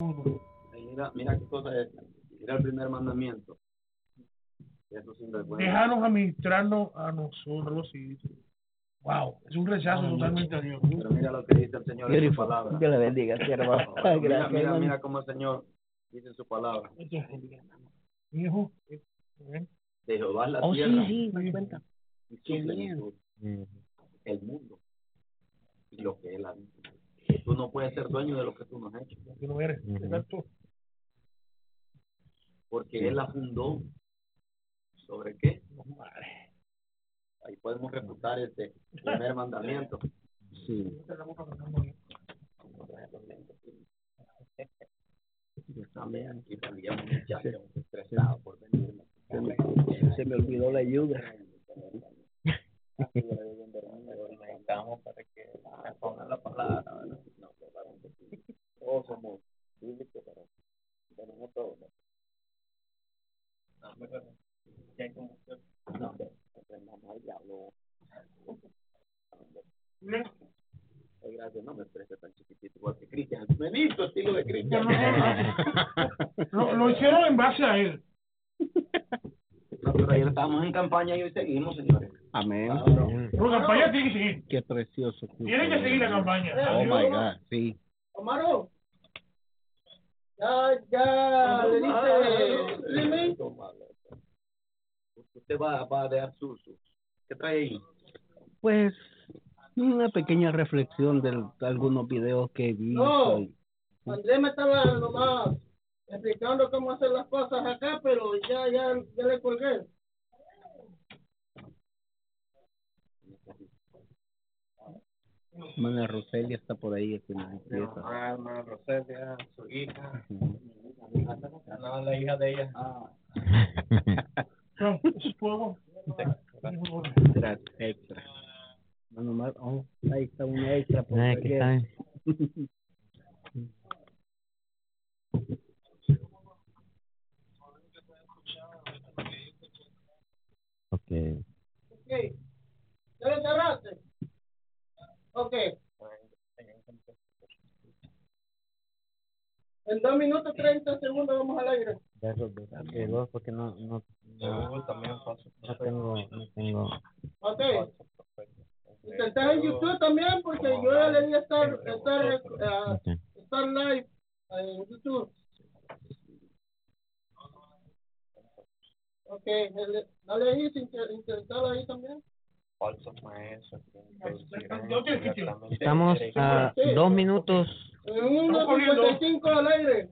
Mira, mira qué cosa es. Mira el primer mandamiento. Eso. Déjanos administrarnos a nosotros. Wow, es un rechazo totalmente a Dios. Pero mira lo que dice el Señor en su palabra. Dios le bendiga, mira, Gracias, mira, mira cómo el Señor dice en su palabra. Hijo, eh, ¿eh? De Jehová la Oh, sí, tierra sí, me di cuenta. y su Qué bien. plenitud, el mundo y lo que él ha Tú no puedes ser dueño de lo que tú no has hecho, que no eres. Ujú. Exacto. porque él la fundó sobre qué. Ahí podemos refutar este primer mandamiento. Sí. Se me, se me olvidó la ayuda. necesitamos para que se ponga la palabra. ¿verdad? No, claro que sí. Todos somos bíblicos, pero tenemos todo. ¿no? No, pero ya hay como que- no, pero diablo. Ay, gracias, no me expreses tan chiquitito, igual que Cristian. Me visto estilo de Cristian. Lo, lo hicieron en base a él. No, pero ayer estábamos en campaña y hoy seguimos, señores. Amén. Pero la campaña tiene que seguir. Qué precioso. Tiene que seguir la campaña. Oh my God, sí. Omaro, ya, ya le dice. Usted va, va a dejar su, su- ¿Qué trae ahí? Pues una pequeña reflexión de algunos videos que visto. No. Andrés me estaba nomás explicando cómo hacer las cosas acá, pero ya, ya, ya le colgué. Hermana Roselia está por ahí. que nos empieza. hermana Roselia, su hija. No, la hija de ella. Fuego. Extra, extra. Mano, más- oh, ahí está una extra. por Ah, aquí cualquier- está. Ok. Ok. ¿Ya lo cerraste? Ok. En dos minutos treinta segundos vamos al aire. Ya dos porque no, no, no, no tengo, no tengo. Ok. Estás en YouTube también porque yo ya le di a estar, estar, Ok. estar live en YouTube. Ok, dale ahí, intentarlo ahí también. Escucho. Estamos a dos minutos. Uno corriendo. 55 al aire.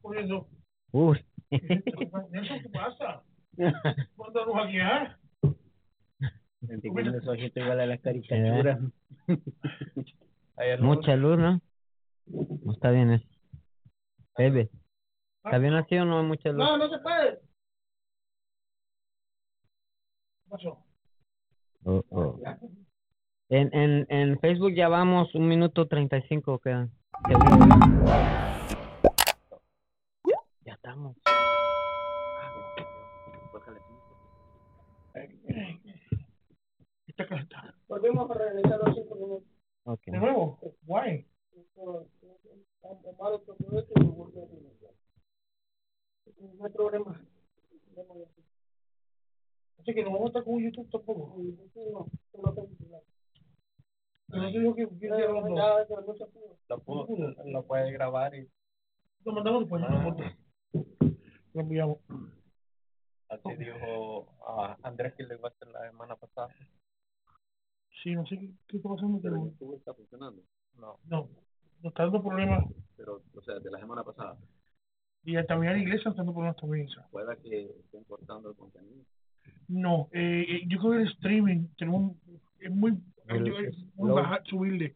Corriendo. Uy. Nelson, ¿qué pasa? ¿Cuánto luz aquí, ah? Tiene esos ojitos igual a las caricaturas. Mucha luz, ¿no? No está bien eso. Bebe. ¿Está bien así o no hay mucha luz? No, no se puede. ¿Qué pasó? Oh, oh. En, en, en Facebook ya vamos un minuto treinta y cinco quedan. Ya estamos. Volvemos a regresar los cinco minutos. De nuevo, guay. No hay problema. Así que no vamos a estar con YouTube tampoco. No, no. Pero no te digo que no. Lo, pudo- lo puede grabar y Lo mandamos después. no importa. Lo enviamos. así dijo a Andrés que le iba a hacer la semana pasada. Sí, no sé qué, qué está pasando, pero YouTube está funcionando. No, no. Nos está dando problemas. pero, o sea, de la semana pasada. Y también la iglesia está dando problemas también. Pueda que estén cortando el contenido. No, eh, eh, yo creo que el streaming tenemos es muy, El- es muy lo- baja, subirle.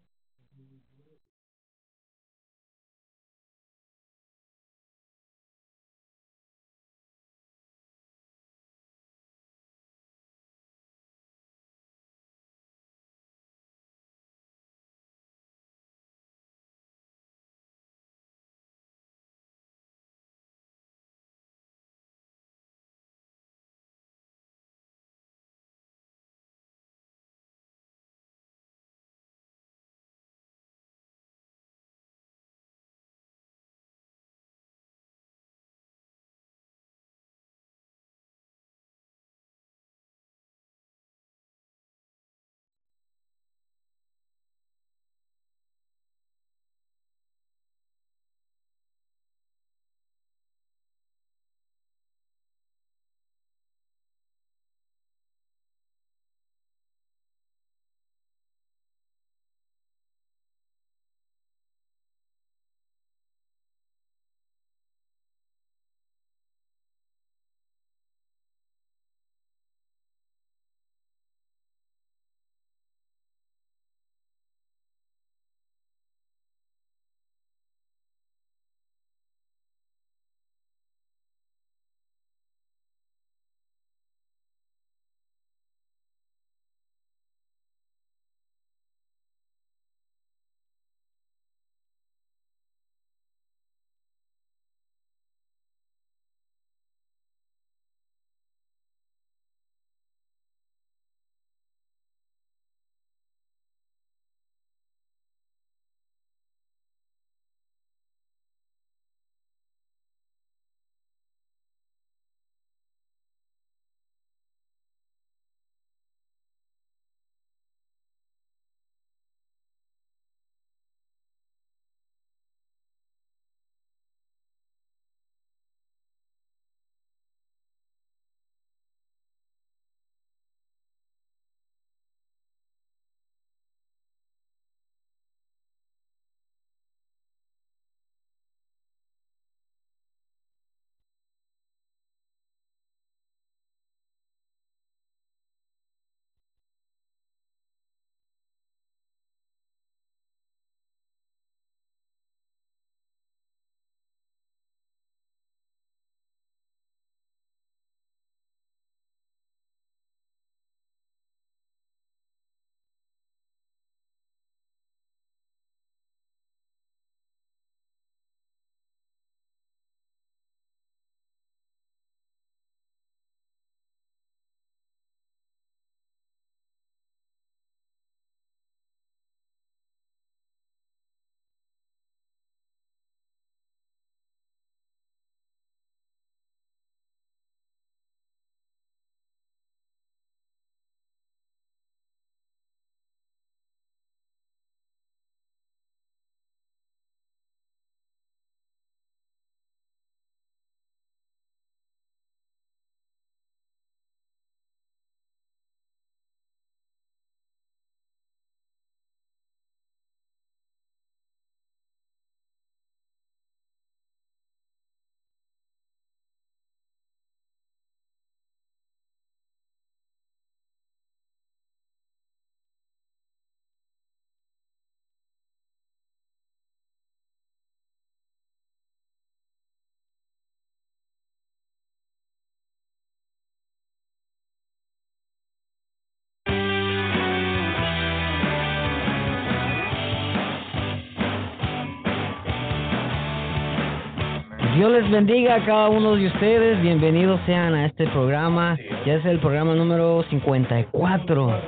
Dios les bendiga a cada uno de ustedes. Bienvenidos sean a este programa. Ya es el programa número 54.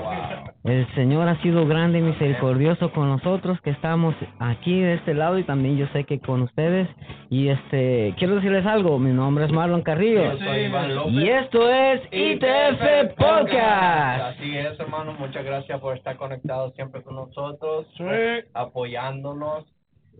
El Señor ha sido grande y misericordioso con nosotros que estamos aquí de este lado y también yo sé que con ustedes. Y este quiero decirles algo. Mi nombre es Marlon Carrillo. Yo soy Iván López. Y esto es ITF Podcast. Así es, hermano. Muchas gracias por estar conectados siempre con nosotros, Sí. apoyándonos.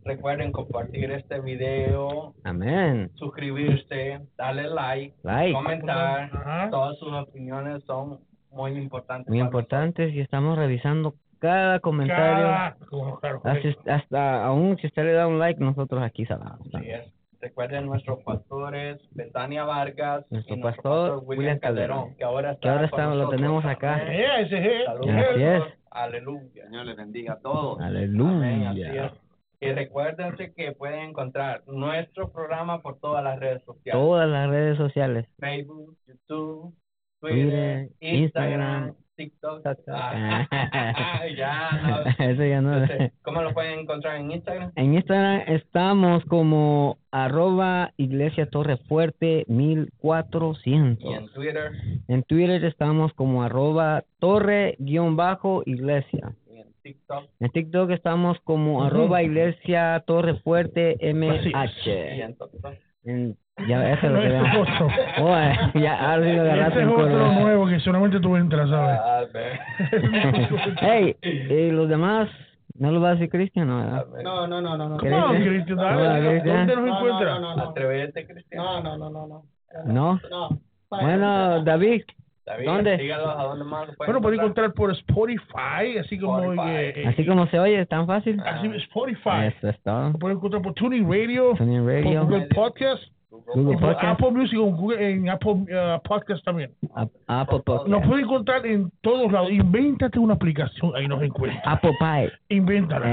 Recuerden compartir este video, Amén. suscribirse, darle like, Like. comentar. Ajá. Todas sus opiniones son muy importantes. Muy importantes y estamos revisando cada comentario. Cada- hasta aún si usted le da un like, nosotros aquí sabemos. Así es. Recuerden nuestros pastores, Betania Vargas Nuestro y pastor, William Calderón, que ahora está que ahora con está- lo tenemos acá. Amén. Ese es. Saludos. Así es. Aleluya. Señor les bendiga a todos. Amén, Aleluya. así es. Y recuérdense que pueden encontrar nuestro programa por todas las redes sociales. Todas las redes sociales. Facebook, YouTube, Twitter, Twitter, Instagram, Instagram, TikTok. Ah, ya, no. Eso ya no. Entonces, ¿Cómo lo pueden encontrar en Instagram? En Instagram estamos como arroba Iglesia Torre Fuerte Y 1400. en Twitter En Twitter estamos como arroba torre guion bajo iglesia. TikTok. En TikTok estamos como arroba iglesia torre fuerte MH. en TikTok. En- ya, eso es lo que ese es vemos. otro. Oye, ya, ahora sí lo agarraste Ese es otro nuevo que solamente tú entras, ¿sabes? Ah. Hey, ¿y los demás? ¿No lo va a decir Cristian? No. No, no, no, no, no. ¿Qué No, dice? Cristian. ¿Dónde nos No, encuentra? no, no, no. Atrévete, Cristian. No, no, no, no, no. ¿No? No. Bueno, David, David, ¿Dónde? Sígalos a dónde más lo pueden Bueno, pueden encontrar. por Spotify, así como Spotify. eh, eh, así como se oye, tan fácil. así Spotify. Eso es todo. Lo pueden encontrar por Tuning Radio, Tuning por Radio, Google Podcast, Google Podcast, Apple Music o Google, en Apple uh, Podcast también. Ap- Apple Podcast, Nos pueden encontrar en todos lados. Invéntate una aplicación, ahí nos encuentras. Apple Pie. Invéntala.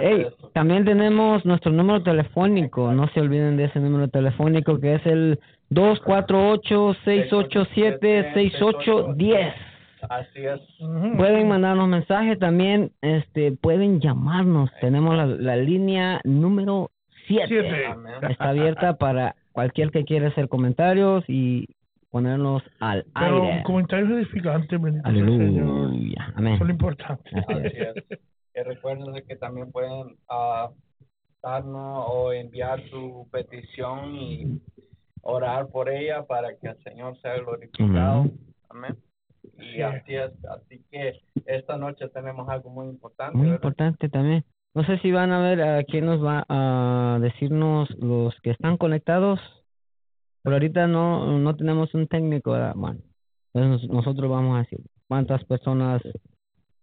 Hey, también tenemos nuestro número telefónico. No se olviden de ese número telefónico que es el 248-687-6810. Así es. Pueden mandarnos mensajes también, este, pueden llamarnos. Tenemos la, la línea número 7. Siete. Amén. Está abierta para cualquier que quiera hacer comentarios y ponernos al Pero aire. comentarios edificantes. Aleluya. Amén. Son lo importante. Así es. Y recuerden de que también pueden ah, darnos o enviar su petición y orar por ella para que el Señor sea glorificado. Amén. Amén. Y Sí. así es. Así que esta noche tenemos algo muy importante. Muy ¿verdad? importante también. No sé si van a ver a quién nos va a decirnos los que están conectados. Por ahorita no no tenemos un técnico, ¿verdad? Bueno, entonces nos- nosotros vamos a decir cuántas personas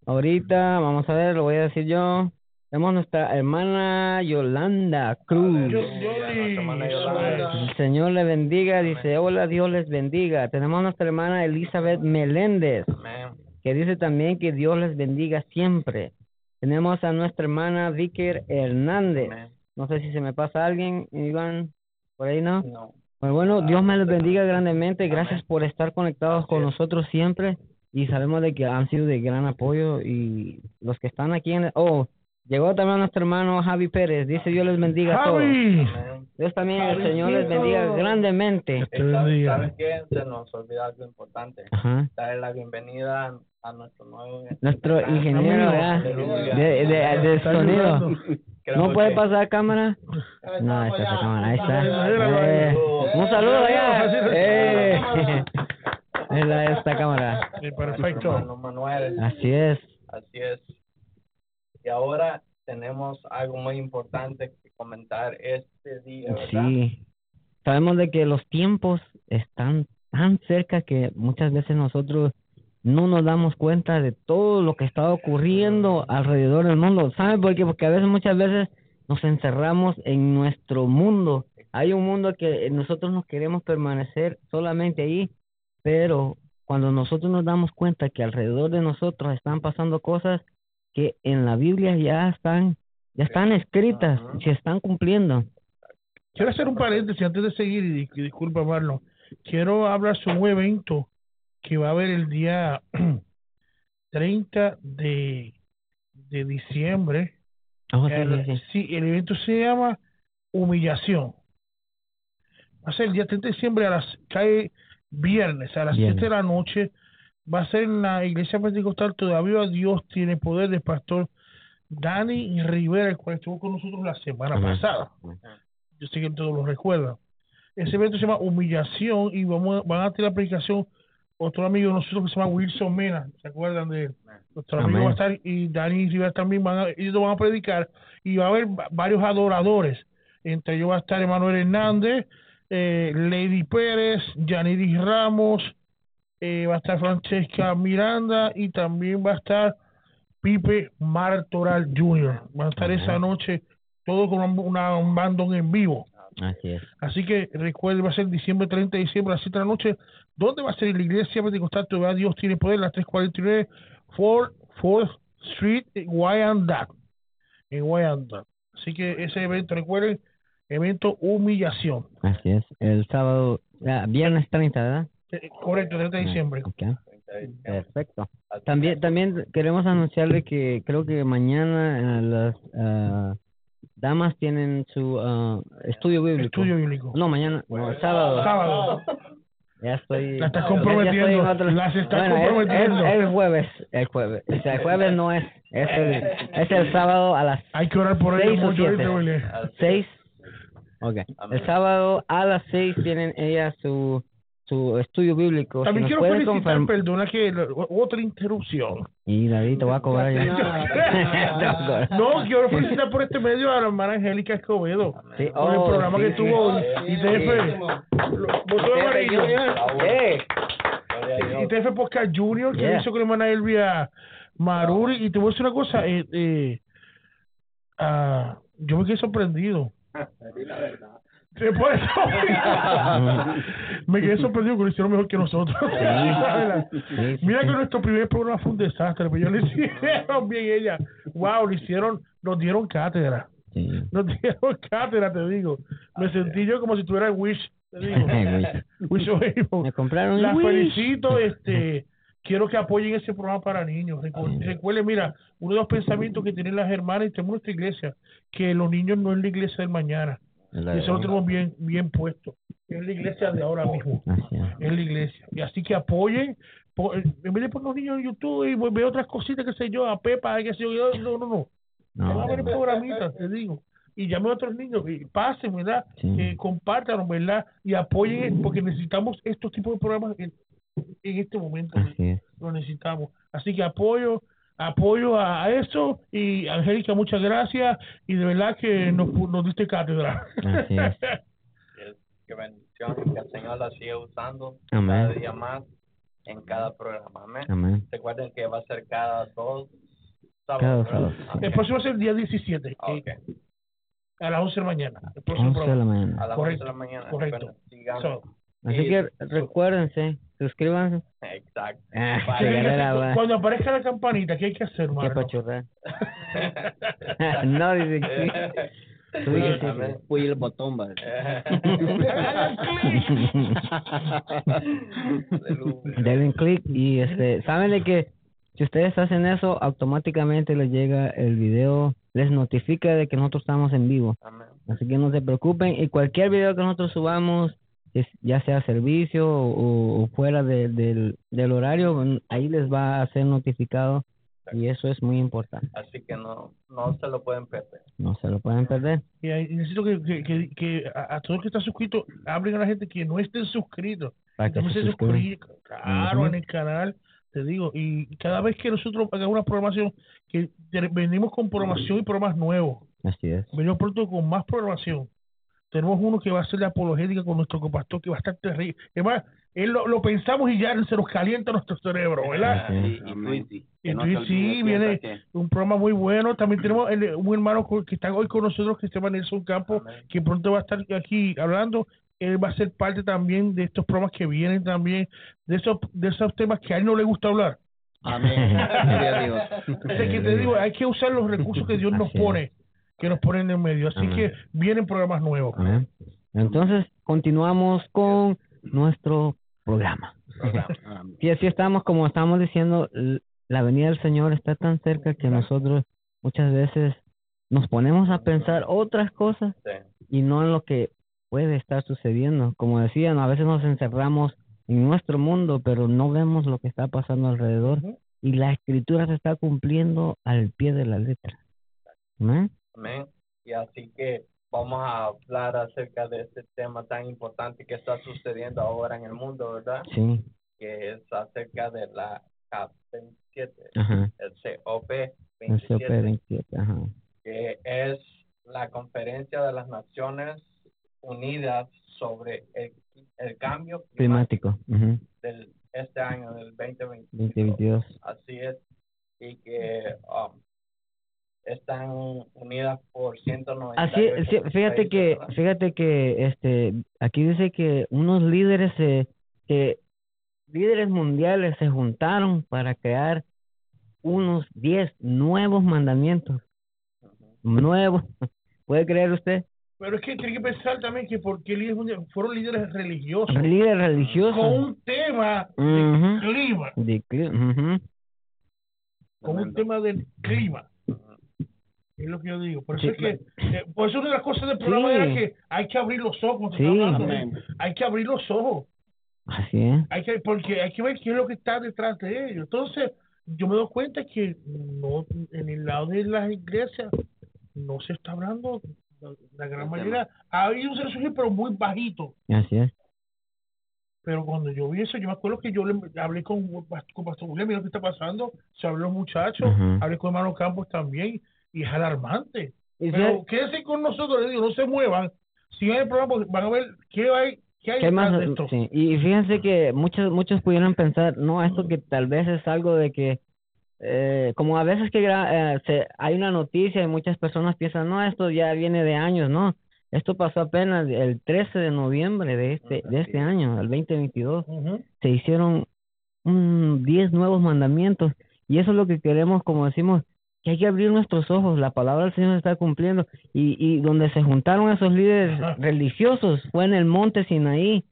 ahorita, vamos a ver, lo voy a decir yo. Tenemos nuestra hermana Yolanda Cruz. El Señor le bendiga, dice, hola, Dios les bendiga. Tenemos nuestra hermana Elizabeth Meléndez Amén. que dice también que Dios les bendiga siempre. Tenemos a nuestra hermana Víker Hernández. Amén. No sé si se me pasa alguien, Iván, por ahí no. No. Pues bueno, Dios me les bendiga grandemente. Gracias por estar conectados con nosotros siempre. Y sabemos de que han sido de gran apoyo. Y los que están aquí en... Oh, llegó también nuestro hermano Javi Pérez. Dice Dios les bendiga a todos. Dios también, el Señor les bendiga grandemente. Te ¿Sabes, bendiga. ¿Sabes qué? Se nos olvidó algo importante. Ajá. Darle la bienvenida a, nuestro nuevo Nuestro ingeniero. De, de, de Está sonido. ¿No puede pasar cámara? Ahí No, estamos esta es ya. la cámara, ahí está. Ahí. Eh, un saludo allá. Eh. cámara. Es la esta cámara. Perfecto. Así es. Así es. Ahora tenemos algo muy importante que comentar este día, ¿verdad? Sí. Sabemos de que los tiempos están tan cerca que muchas veces nosotros no nos damos cuenta de todo lo que está ocurriendo alrededor del mundo. ¿Saben por qué? Porque a veces, muchas veces nos encerramos en nuestro mundo. Hay un mundo que nosotros nos queremos permanecer solamente ahí, pero cuando nosotros nos damos cuenta que alrededor de nosotros están pasando cosas que en la Biblia ya están ya están escritas, Ajá. se están cumpliendo. Quiero hacer un paréntesis antes de seguir y dis- disculpa Marlon. Quiero hablar sobre un evento que va a haber el día 30 de, de diciembre. Oh, sí, El- sí, sí. sí, el evento se llama humillación. Va a ser el día 30 de diciembre a las cae viernes a las Viernes. 7 de la noche. Va a ser en la iglesia pentecostal Todavía Dios tiene poder del pastor Dani Rivera, el cual estuvo con nosotros la semana Amén. pasada. Yo sé que todos lo recuerdan. Ese evento se llama Humillación y vamos, a- van a tener la predicación otro amigo de nosotros que se llama Wilson Mena. ¿Se acuerdan de él? Nuestro amigo va a estar y Dani Rivera también van a, ellos van a predicar y va a haber va- varios adoradores. Entre ellos va a estar Emanuel Hernández, eh, Lady Pérez, Yanidis Ramos, eh, va a estar Francesca Miranda y también va a estar Pipe Martoral Jr. Van a estar esa noche todo con un, una, un bandón en vivo. Así es. Así que recuerde, va a ser diciembre 30 de diciembre a las 7 de la noche. ¿Dónde va a ser? La iglesia pentecostal todavía Dios tiene poder, la 349 4 4th Street en Wyandotte. En Wyandotte. Así que ese evento, recuerden, evento humillación. Así es. El sábado, ah, viernes 30, ¿verdad? Correcto, 30 de diciembre. Ok. 30 de diciembre. Perfecto. También, también queremos anunciarle que creo que mañana eh, las ah, damas tienen su ah, estudio bíblico. Estudio bíblico. No, mañana, no, el sábado. Sábado. Ya estoy. La estás ya- ya estoy comprometiendo, las estás Bueno, es- comprometiendo. El jueves, el jueves. O sea, el jueves no es, es el, es el sábado a las Hay que orar por Seis ellos o mucho ahorita, seis. Ok. El sábado a las seis tienen ellas su, su estudio bíblico. También quiero felicitar, confirm- perdona que otra interrupción. Y David, te voy a cobrar. No, quiero felicitar por este medio a la hermana Angélica Escobedo. Sí, Por el oh, programa sí, que sí. tuvo ITF. ITF Podcast Junior que hizo con la hermana Elvia Maruri. Y te voy a decir una cosa. Eh, eh, ah, yo me quedé sorprendido. Sí, por eso. me quedé sorprendido que lo hicieron mejor que nosotros. Mira que nuestro primer programa fue un desastre, pero ellos lo hicieron bien ella. Wow, lo hicieron, nos dieron cátedra. Nos dieron cátedra, te digo. Me sentí yo como si tuviera el Wish, te digo. Wish. Me compraron un Las felicito, este, quiero que apoyen ese programa para niños. Recu- Recuerden, mira, uno de los pensamientos que tienen las hermanas y tenemos nuestra iglesia, que los niños no es la iglesia del mañana. Y eso lo tenemos bien, bien puesto. Es la iglesia de ahora mismo es. la iglesia. Y así que apoyen, po- en vez de poner los niños en YouTube y ver otras cositas, que sé yo, a Pepa, que sé yo, no, no, no. No, Van a ver programitas, te digo. Y llame a otros niños, y pasen, ¿verdad? Sí. Que compartan, ¿verdad? Y apoyen, porque necesitamos estos tipos de programas en, en este momento. Lo necesitamos. Así que apoyo, apoyo a, a eso. Y Angélica, muchas gracias. Y de verdad que nos, pu- nos diste cátedra. Así es. Que- bendición, que el Señor la siga usando Amén. cada día más en cada programa. Amén. Amén. Recuerden que va a ser cada dos Cada sábados. sábado. ¿verdad? El próximo es el día 17, Ah, eh, ok. a las 11 de la mañana. El próximo 11 de la mañana. A las Correcto, 11 de la mañana. correcto. So, Así Y- que recuérdense, suscríbanse. Exacto. Ah, Vale. qué. Cuando aparezca la campanita, ¿qué hay que hacer, Qué Marlon? pachurra. no, dice que. Fui el botón, va. Aleluya. Denle clic y este, saben de que si ustedes hacen eso, automáticamente les llega el video, les notifica de que nosotros estamos en vivo. Amén. Así que no se preocupen y cualquier video que nosotros subamos, ya sea servicio o, o fuera de- del, del horario, mm, ahí les va a ser notificado y eso es muy importante. Así que no, no se lo pueden perder. No se lo pueden perder. Y ahí necesito que, que, que, que a, a todos los que están suscritos, hablen a la gente que no estén suscritos. Para que También se suscriban. claro, en el canal, te digo. Y cada vez que nosotros hagamos una programación, que venimos con programación y programas nuevos. Así es. Venimos pronto con más programación. Tenemos uno que va a ser de apologética con nuestro copastor, que va a estar terrible. Es más, él lo, lo pensamos y ya se nos calienta nuestro cerebro, ¿verdad? Sí. Y, y Twitty. sí, viene- Un programa muy bueno. También tenemos el- un hermano que está hoy con nosotros, que se llama Nelson Campos, Amén. que pronto va a estar aquí hablando. Él va a ser parte también de estos programas que vienen también, de esos, de esos temas que a él no le gusta hablar. Amén. Dios. Es que te digo, hay que usar los recursos que Dios nos Así es. pone, que nos pone en medio. Así Amén. que vienen programas nuevos. Amén. Entonces, continuamos con nuestro programa. Y así estamos, como estamos diciendo, la venida del Señor está tan cerca que nosotros muchas veces nos ponemos a pensar otras cosas y no en lo que puede estar sucediendo. Como decían, a veces nos encerramos en nuestro mundo, pero no vemos lo que está pasando alrededor y la escritura se está cumpliendo al pie de la letra. Amén. Amén. Y así que vamos a hablar acerca de este tema tan importante que está sucediendo ahora en el mundo, ¿verdad? Sí, Que es acerca de la COP27, ajá. el COP El COP 27, 27, ajá. que es la conferencia de las Naciones Unidas sobre el, el cambio climático Climático, del este año, del 2022. 2022. Así es. Y que um, están unidas por 198 Así, sí, fíjate países, que, ¿verdad? fíjate que, este, aquí dice que unos líderes se, que líderes mundiales se juntaron para crear unos 10 nuevos mandamientos, nuevos. ¿Puede creer usted? Pero es que tiene que pensar también que porque líderes mundiales fueron líderes religiosos Líderes con religiosos. un tema de Ujú. clima, De cli- ujú. con un tema del clima. Es lo que yo digo. Por eso Sí, es que, eh, por eso una de las cosas del programa Sí. era que hay que abrir los ojos. Sí. estaba hablando, Amén. Hay que abrir los ojos. Así es. Hay que, porque hay que ver qué es lo que está detrás de ellos. Entonces, yo me doy cuenta que no, en el lado de las iglesias no se está hablando, la, la gran El mayoría, ha habido un resurgir, pero muy bajito. Así es. Pero cuando yo vi eso, yo me acuerdo que yo le hablé con, con Pastor William, mira lo que está pasando, se habló los muchachos, hablé con hermano Campos también, y es alarmante. Pero quédense con nosotros, les digo, no se muevan, sigan el programa, porque van a ver qué hay, qué hay ¿Qué más? de esto. Sí, Y fíjense que muchos muchos pudieran pensar, no, esto que tal vez es algo de que, eh, como a veces que eh, se, hay una noticia y muchas personas piensan, no, esto ya viene de años, no, esto pasó apenas el 13 de noviembre de este de este año, el 2022, Ujú. se hicieron un 10 nuevos mandamientos y eso es lo que queremos, como decimos, que hay que abrir nuestros ojos, la palabra del Señor se está cumpliendo y, y donde se juntaron esos líderes Ajá. religiosos fue en el monte Sinaí,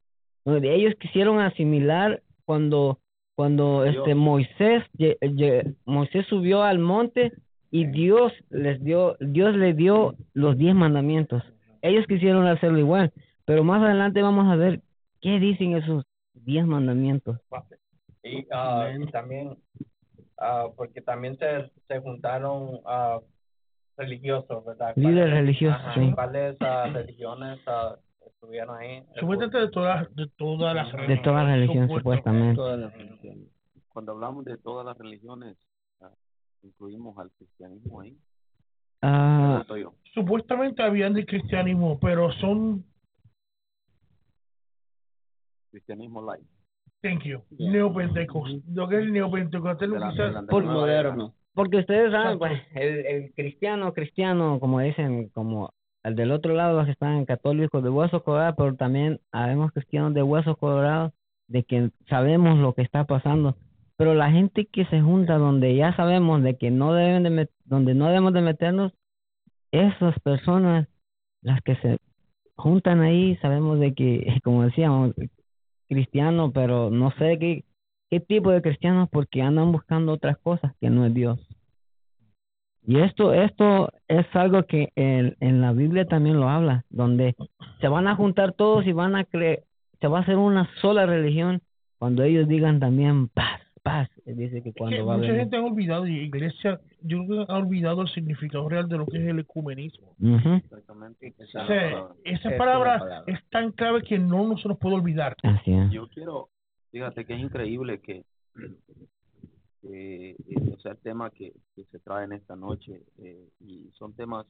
donde ellos quisieron asimilar cuando cuando este Moisés Moisés subió al monte y Dios les dio Dios le dio los diez mandamientos. Ellos quisieron hacerlo igual, pero más adelante vamos a ver qué dicen esos diez mandamientos. Y ah, también, ah, porque también se, se juntaron ah, religiosos, ¿verdad? Líderes ¿Cuáles- religiosos, sí. ¿Cuáles ah, religiones estuvieron ahí? Supuestamente de todas, de todas las De todas las religiones supuestamente. Todas las religiones. Cuando hablamos de todas las religiones, incluimos al cristianismo ahí. Ah. Supuestamente habían del cristianismo, pero son, Cristianismo light. Thank you, neopentecostal. Lo que es el neopentecostal, Por. Moderno. porque ustedes saben, pues, el, el cristiano, cristiano, como dicen, como el del otro lado, los que están católicos de hueso colorado, pero también habemos cristianos de hueso colorado, de que sabemos lo que está pasando. Pero la gente que se junta donde ya sabemos de que no deben de met- donde no debemos de meternos, esas personas, las que se juntan ahí, sabemos de que, como decíamos, cristiano, pero no sé qué, qué tipo de cristianos porque andan buscando otras cosas que no es Dios. Y esto, esto es algo que en la Biblia también lo habla, donde se van a juntar todos y van a creer, se va a hacer una sola religión cuando ellos digan también paz, paz. Dice que Es que cuando a mucha venir. gente ha olvidado, y iglesia, yo creo que ha olvidado el significado real de lo que es el ecumenismo. Exactamente. Esa O sea, palabra. esa Esa es la palabra palabra. es tan clave que no, no se nos puede olvidar. Así es. Yo quiero, fíjate que es increíble que, eh, o sea, el tema que, que se trae en esta noche, eh, y son temas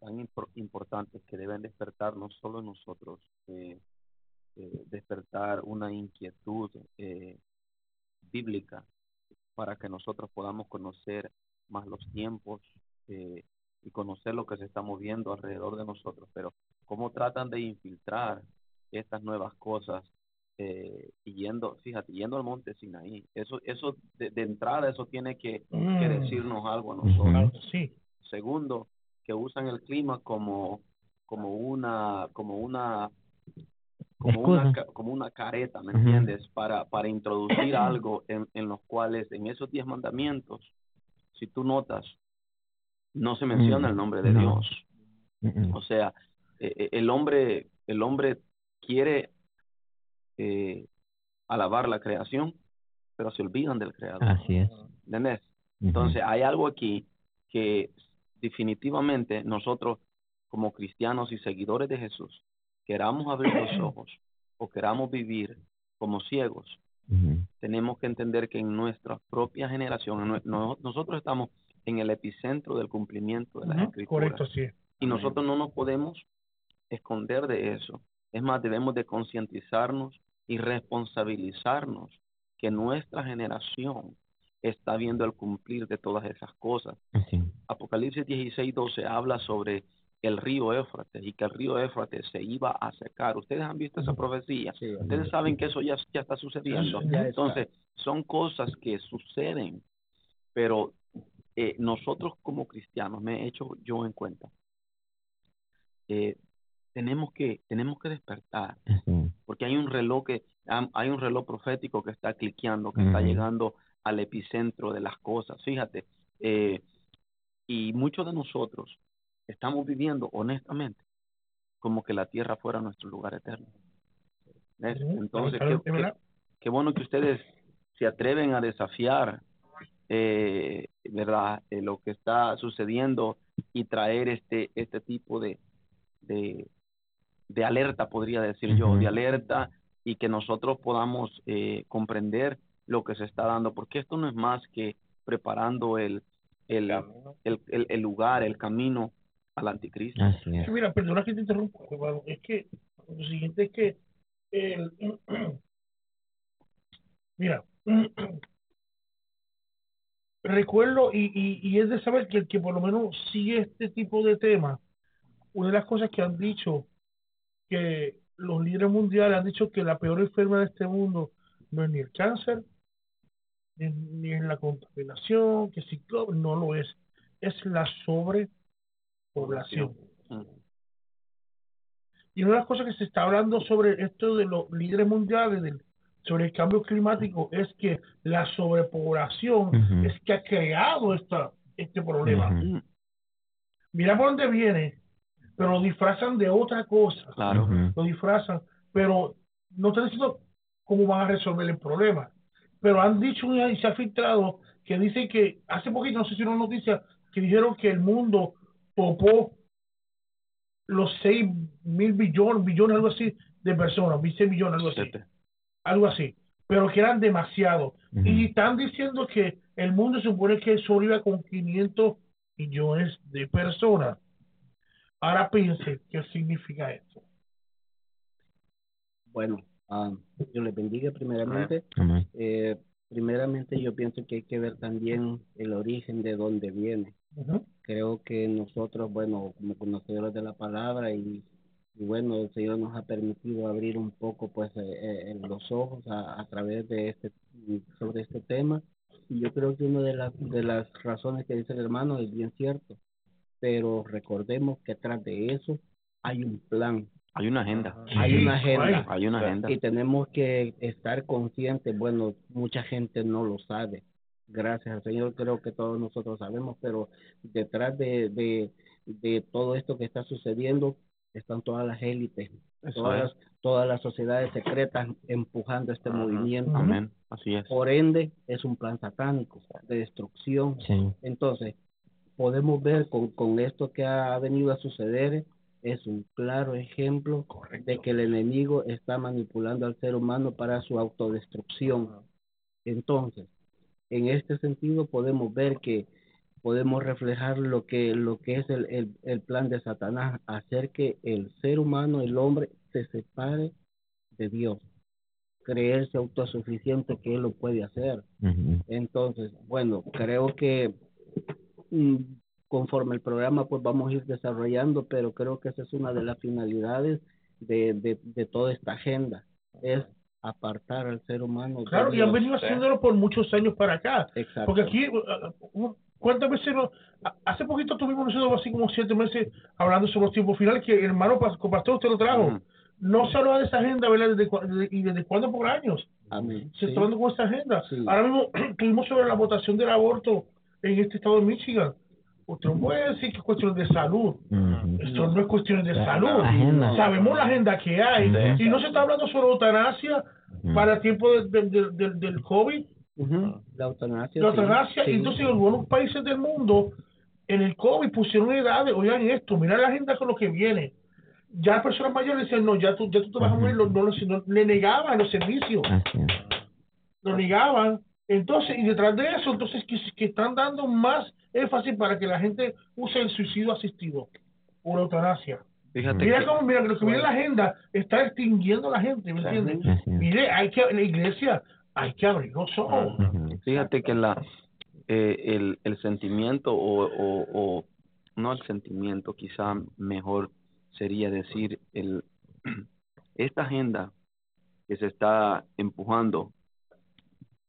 tan impor- importantes que deben despertar no solo nosotros, eh, eh, despertar una inquietud eh, bíblica para que nosotros podamos conocer más los tiempos eh, y conocer lo que se está moviendo alrededor de nosotros, pero cómo tratan de infiltrar estas nuevas cosas eh, y yendo, fíjate, yendo al monte Sinaí, eso, eso de, de entrada, eso tiene que, que Mm. decirnos algo a nosotros. Sí. Segundo, que usan el clima como, como una, como una, como una, como una careta, ¿me entiendes? Para, para introducir algo en, en los cuales, en esos diez mandamientos, si tú notas, no se menciona el nombre de. Dios. Mm, mm. O sea, eh, eh, el hombre, el hombre quiere eh, alabar la creación, pero se olvidan del creador. Así es. ¿Entendés? Entonces, hay algo aquí que definitivamente nosotros, como cristianos y seguidores de Jesús, queramos abrir los ojos o queramos vivir como ciegos, Ujú. tenemos que entender que en nuestra propia generación, no- nosotros estamos en el epicentro del cumplimiento de las Ujú, escrituras. Correcto, sí. Y nosotros no nos podemos esconder de eso. Es más, debemos de concientizarnos y responsabilizarnos que nuestra generación está viendo el cumplir de todas esas cosas. Así. Apocalipsis 16, 12 habla sobre el río Éufrates y que el río Éufrates se iba a secar. ¿Ustedes han visto esa profecía? Sí, Ustedes saben que eso ya, ya está sucediendo. Sí, ya está. Entonces, son cosas que suceden, pero eh, nosotros como cristianos, me he hecho yo en cuenta, eh, tenemos que tenemos que despertar, porque hay un reloj que hay un reloj profético que está cliqueando, que está llegando al epicentro de las cosas. Fíjate, eh, y muchos de nosotros estamos viviendo honestamente como que la tierra fuera nuestro lugar eterno. Entonces, qué, qué- qué bueno que ustedes se atreven a desafiar, eh, ¿verdad?, Eh, lo que está sucediendo y traer este, este tipo de, de, de alerta, podría decir yo, de alerta y que nosotros podamos eh, comprender lo que se está dando, porque esto no es más que preparando el, el, el, el- el lugar, el camino al anticristo. Así es. Sí, mira, perdona que te interrumpa, hermano. Es que lo siguiente es que el, mira, recuerdo y, y, y es de saber que el que por lo menos sigue este tipo de temas, una de las cosas que han dicho que los líderes mundiales han dicho que la peor enfermedad de este mundo no es ni el cáncer, ni, ni es la contaminación, que si no lo es, es la sobrepoblación. Mm. Y una de las cosas que se está hablando sobre esto de los líderes mundiales, del- sobre el cambio climático, es que la sobrepoblación es que ha creado esta, este problema. Mm, Mira por dónde viene, pero lo disfrazan de otra cosa. Claro. Lo disfrazan, pero no están diciendo cómo van a resolver el problema. Pero han dicho y se ha filtrado que dicen que hace poquito, no sé si una noticia, que dijeron que el mundo topó los 6 mil billones, billones, algo así, de personas, 6 millones, algo así, Siete. algo así, pero que eran demasiados. Ujú. Y están diciendo que el mundo se supone que sobrevive con 500 millones de personas. Ahora piense qué significa esto. Bueno, ah, yo les bendiga primeramente. Eh, primeramente yo pienso que hay que ver también el origen de dónde viene. Creo que nosotros, bueno, como conocedores de la palabra y, y bueno, el Señor nos ha permitido abrir un poco pues eh, eh, en los ojos a, a través de este sobre este tema. Y yo creo que una de las de las razones que dice el hermano es bien cierto, pero recordemos que atrás de eso hay un plan, Hay una agenda. hay una agenda. hay. Hay una agenda. Y tenemos que estar conscientes, bueno, mucha gente no lo sabe. Gracias al Señor, creo que todos nosotros sabemos, pero detrás de, de, de todo esto que está sucediendo están todas las élites, Eso todas, es. todas las sociedades secretas empujando este Ajá. movimiento. Amén. Así es. Por ende, es un plan satánico de destrucción. Sí. Entonces, podemos ver con, con esto que ha venido a suceder, es un claro ejemplo de que el enemigo está manipulando al ser humano para su autodestrucción. Entonces, en este sentido podemos ver que podemos reflejar lo que lo que es el, el, el plan de Satanás, hacer que el ser humano, el hombre, se separe de Dios, creerse autosuficiente que él lo puede hacer. Entonces, bueno, creo que mm, conforme el programa pues vamos a ir desarrollando, pero creo que esa es una de las finalidades de, de, de toda esta agenda, es apartar al ser humano. Claro, y han venido haciéndolo por muchos años para acá. Exacto. Porque aquí, uh, uh, ¿cuántas veces no? Hace poquito tuvimos nosotros así como siete meses hablando sobre los tiempos finales, que el hermano Pastor usted lo trajo. No se hablaba de esa agenda, ¿verdad? Desde, y desde cuándo por años Amén. se Sí. está hablando con esa agenda. Sí. Ahora mismo tuvimos sobre la votación del aborto en este estado de Michigan. Usted no puede decir que es cuestión de salud. Ujú. Esto no es cuestión de salud. Agenda. Sabemos la agenda que hay. Y no se está hablando sobre eutanasia para el tiempo de- de- de- del- del COVID. La eutanasia. La sí. eutanasia. Sí. Entonces, en algunos países del mundo, en el COVID pusieron edades. Oigan esto, mira la agenda con lo que viene. Ya las personas mayores decían, no, ya tú, ya tú te vas a morir. No, no, no, le negaban los servicios. Lo negaban. Entonces, y detrás de eso, entonces, que, que están dando más énfasis para que la gente use el suicidio asistido o la eutanasia. Fíjate Mira que, cómo, mira, lo que viene en la agenda está extinguiendo a la gente, ¿me entiendes? Mire, hay que, la iglesia, hay que abrir los ojos. Fíjate que la eh, el, el sentimiento o, o, o no el sentimiento, quizá mejor sería decir el esta agenda que se está empujando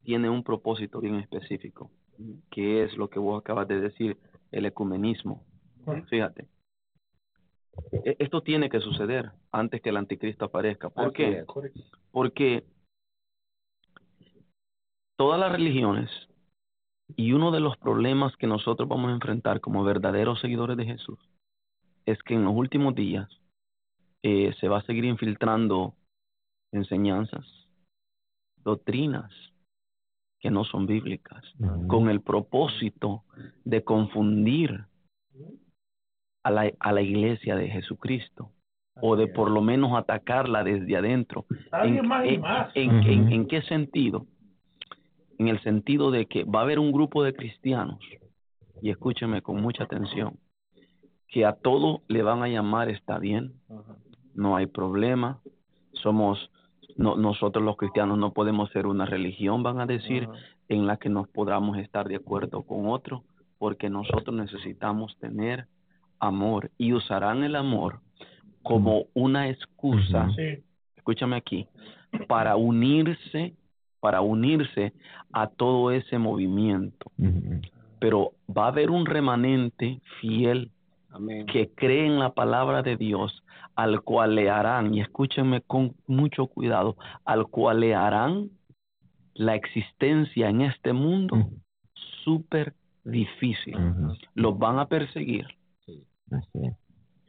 tiene un propósito bien específico, que es lo que vos acabas de decir, el ecumenismo. Fíjate. E- Esto tiene que suceder antes que el anticristo aparezca. ¿Por qué? Porque todas las religiones y uno de los problemas que nosotros vamos a enfrentar como verdaderos seguidores de Jesús es que en los últimos días eh, se va a seguir infiltrando enseñanzas, doctrinas que no son bíblicas, con el propósito de confundir a la, a la iglesia de Jesucristo o de por lo menos atacarla desde adentro. Alguien ¿En, más y en- más. en qué sentido? En el sentido de que va a haber un grupo de cristianos, y escúcheme con mucha atención, que a todo le van a llamar está bien, no hay problema, somos, no, nosotros los cristianos no podemos ser una religión, van a decir, en la que nos podamos estar de acuerdo con otro, porque nosotros necesitamos tener amor y usarán el amor como una excusa. Sí. escúchame aquí, para unirse, para unirse a todo ese movimiento. Pero va a haber un remanente fiel Amén. que cree en la palabra de Dios, al cual le harán, y escúchenme con mucho cuidado, al cual le harán la existencia en este mundo súper difícil. Ujú. Los van a perseguir, Así es.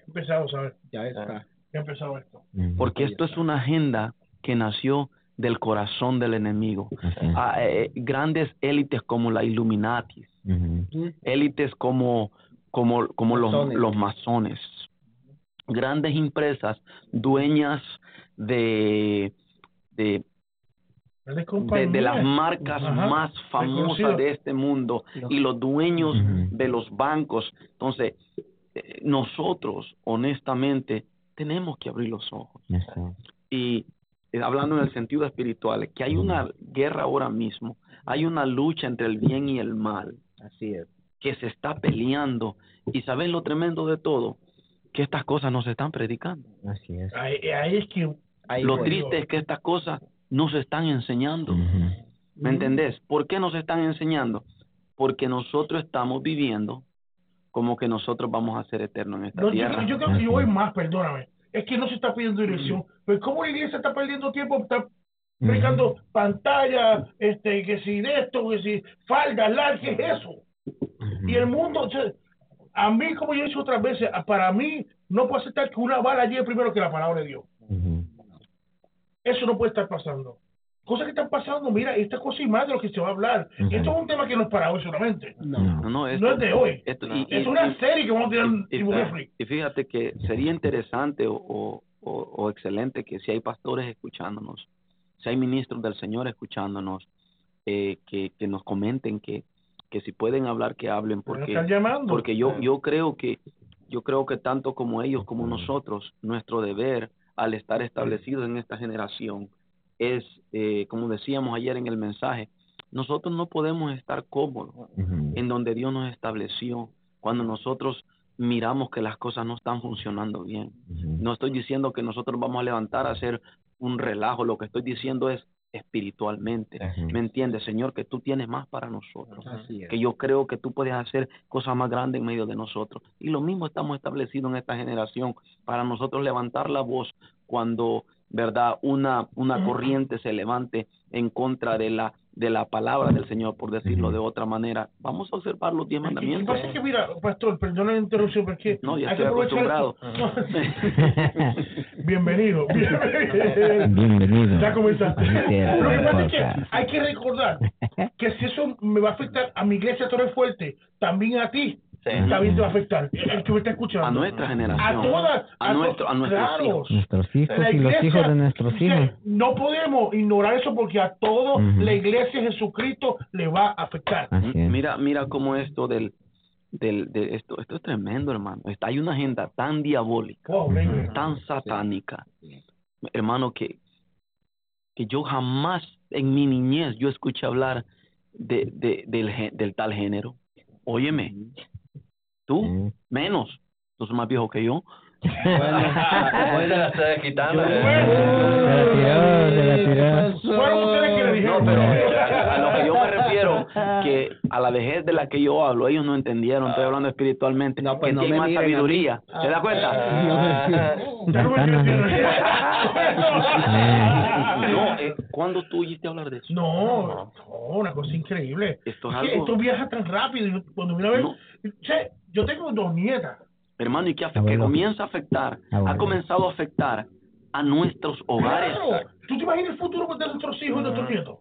Empezamos a ver, Ya está. ya esto. Porque esto es una agenda que nació del corazón del enemigo. Así es. a, eh, grandes élites como la Illuminati, Ujú. élites como, como, como los, Masones. los masones, grandes empresas dueñas de, de, de, las marcas Ajá. más famosas de este mundo y los dueños de los bancos. Entonces, eh, nosotros, honestamente, tenemos que abrir los ojos y eh, hablando en el sentido espiritual, que hay una guerra ahora mismo, hay una lucha entre el bien y el mal Así es. Que se está peleando y saben lo tremendo de todo, que estas cosas no se están predicando. Así es. Ahí, ahí es que Ahí lo triste es que estas cosas no se están enseñando. Ujú. ¿Me entendés? ¿Por qué no se están enseñando? Porque nosotros estamos viviendo como que nosotros vamos a ser eternos en esta No, yo, tierra. yo creo que yo voy más, perdóname. Es que no se está pidiendo dirección. Pues cómo la iglesia está perdiendo tiempo, está predicando pantalla, este, que si de esto, que si falda, larga, ¿qué es eso? Y el mundo, o sea, a mí, como yo he dicho otras veces, a- para mí no puedo aceptar que una bala llegue primero que la palabra de Dios. Eso no puede estar pasando. Cosas que están pasando, mira, esta cosa y más de lo que se va a hablar. Esto es un tema que no es para hoy solamente. No. No, no, esto- No es de hoy. esto- y- Es y- una y- serie que vamos a tener en y, en y fíjate que sería interesante o, o, o- o excelente que si hay pastores escuchándonos, si hay ministros del Señor escuchándonos, eh, que, que nos comenten que, que si pueden hablar, que hablen, porque, están llamando. porque yo, yo creo que yo creo que tanto como ellos como nosotros, nuestro deber al estar establecidos en esta generación es, eh, como decíamos ayer en el mensaje, nosotros no podemos estar cómodos en donde Dios nos estableció, cuando nosotros miramos que las cosas no están funcionando bien. No estoy diciendo que nosotros vamos a levantar a hacer un relajo, lo que estoy diciendo es espiritualmente. ¿Me entiendes, Señor? Que tú tienes más para nosotros. Así es. Que yo creo que tú puedes hacer cosas más grandes en medio de nosotros. Y lo mismo estamos establecidos en esta generación para nosotros levantar la voz cuando, ¿verdad? Una, una corriente se levante en contra de la de la palabra del Señor, por decirlo de otra manera, vamos a observar los diez Lo que mandamientos. pasa es que, mira, pastor, perdona la interrupción, porque No, ya hay que estoy aprovechar acostumbrado. Bienvenido. Bienvenido. Ya comenzaste. Lo que pasa es que hay que recordar que si eso me va a afectar a mi iglesia Torre Fuerte, también a ti, Sí. también te va a afectar. El que me está escuchando. a nuestra A generación, todas. a, to- nuestro, a nuestros claro. hijos. Nuestros hijos La y los hijos de nuestros hijos. No podemos ignorar eso porque a todo la iglesia de Jesucristo le va a afectar. Mira, mira cómo esto del, del, de esto, esto es tremendo, hermano. Está, hay una agenda tan diabólica, baby. tan satánica, hermano, que, que yo jamás en mi niñez yo escuché hablar de, de, del, del tal género. Óyeme, tú Sí. menos, tú sos más viejo que yo. Bueno, se la estoy quitando. Se la tiró, se la tiró. Fueron ustedes que le dijeron. No, pero a, a lo que yo me refiero, que a la vejez de la que yo hablo, ellos no entendieron, estoy hablando espiritualmente, No, pues que no tienen me más sabiduría. ¿Te das cuenta? No me Ventanas. No, eh, ¿cuándo tú oíste hablar de eso? No, no, una cosa increíble. Esto es algo- esto viaja tan rápido. Cuando mira a ver, No. che, yo tengo dos nietas. Hermano, y que, afe- Ah, que comienza a afectar, ha comenzado a afectar a nuestros hogares. Claro. ¿Tú te imaginas el futuro de nuestros hijos y nuestros nietos?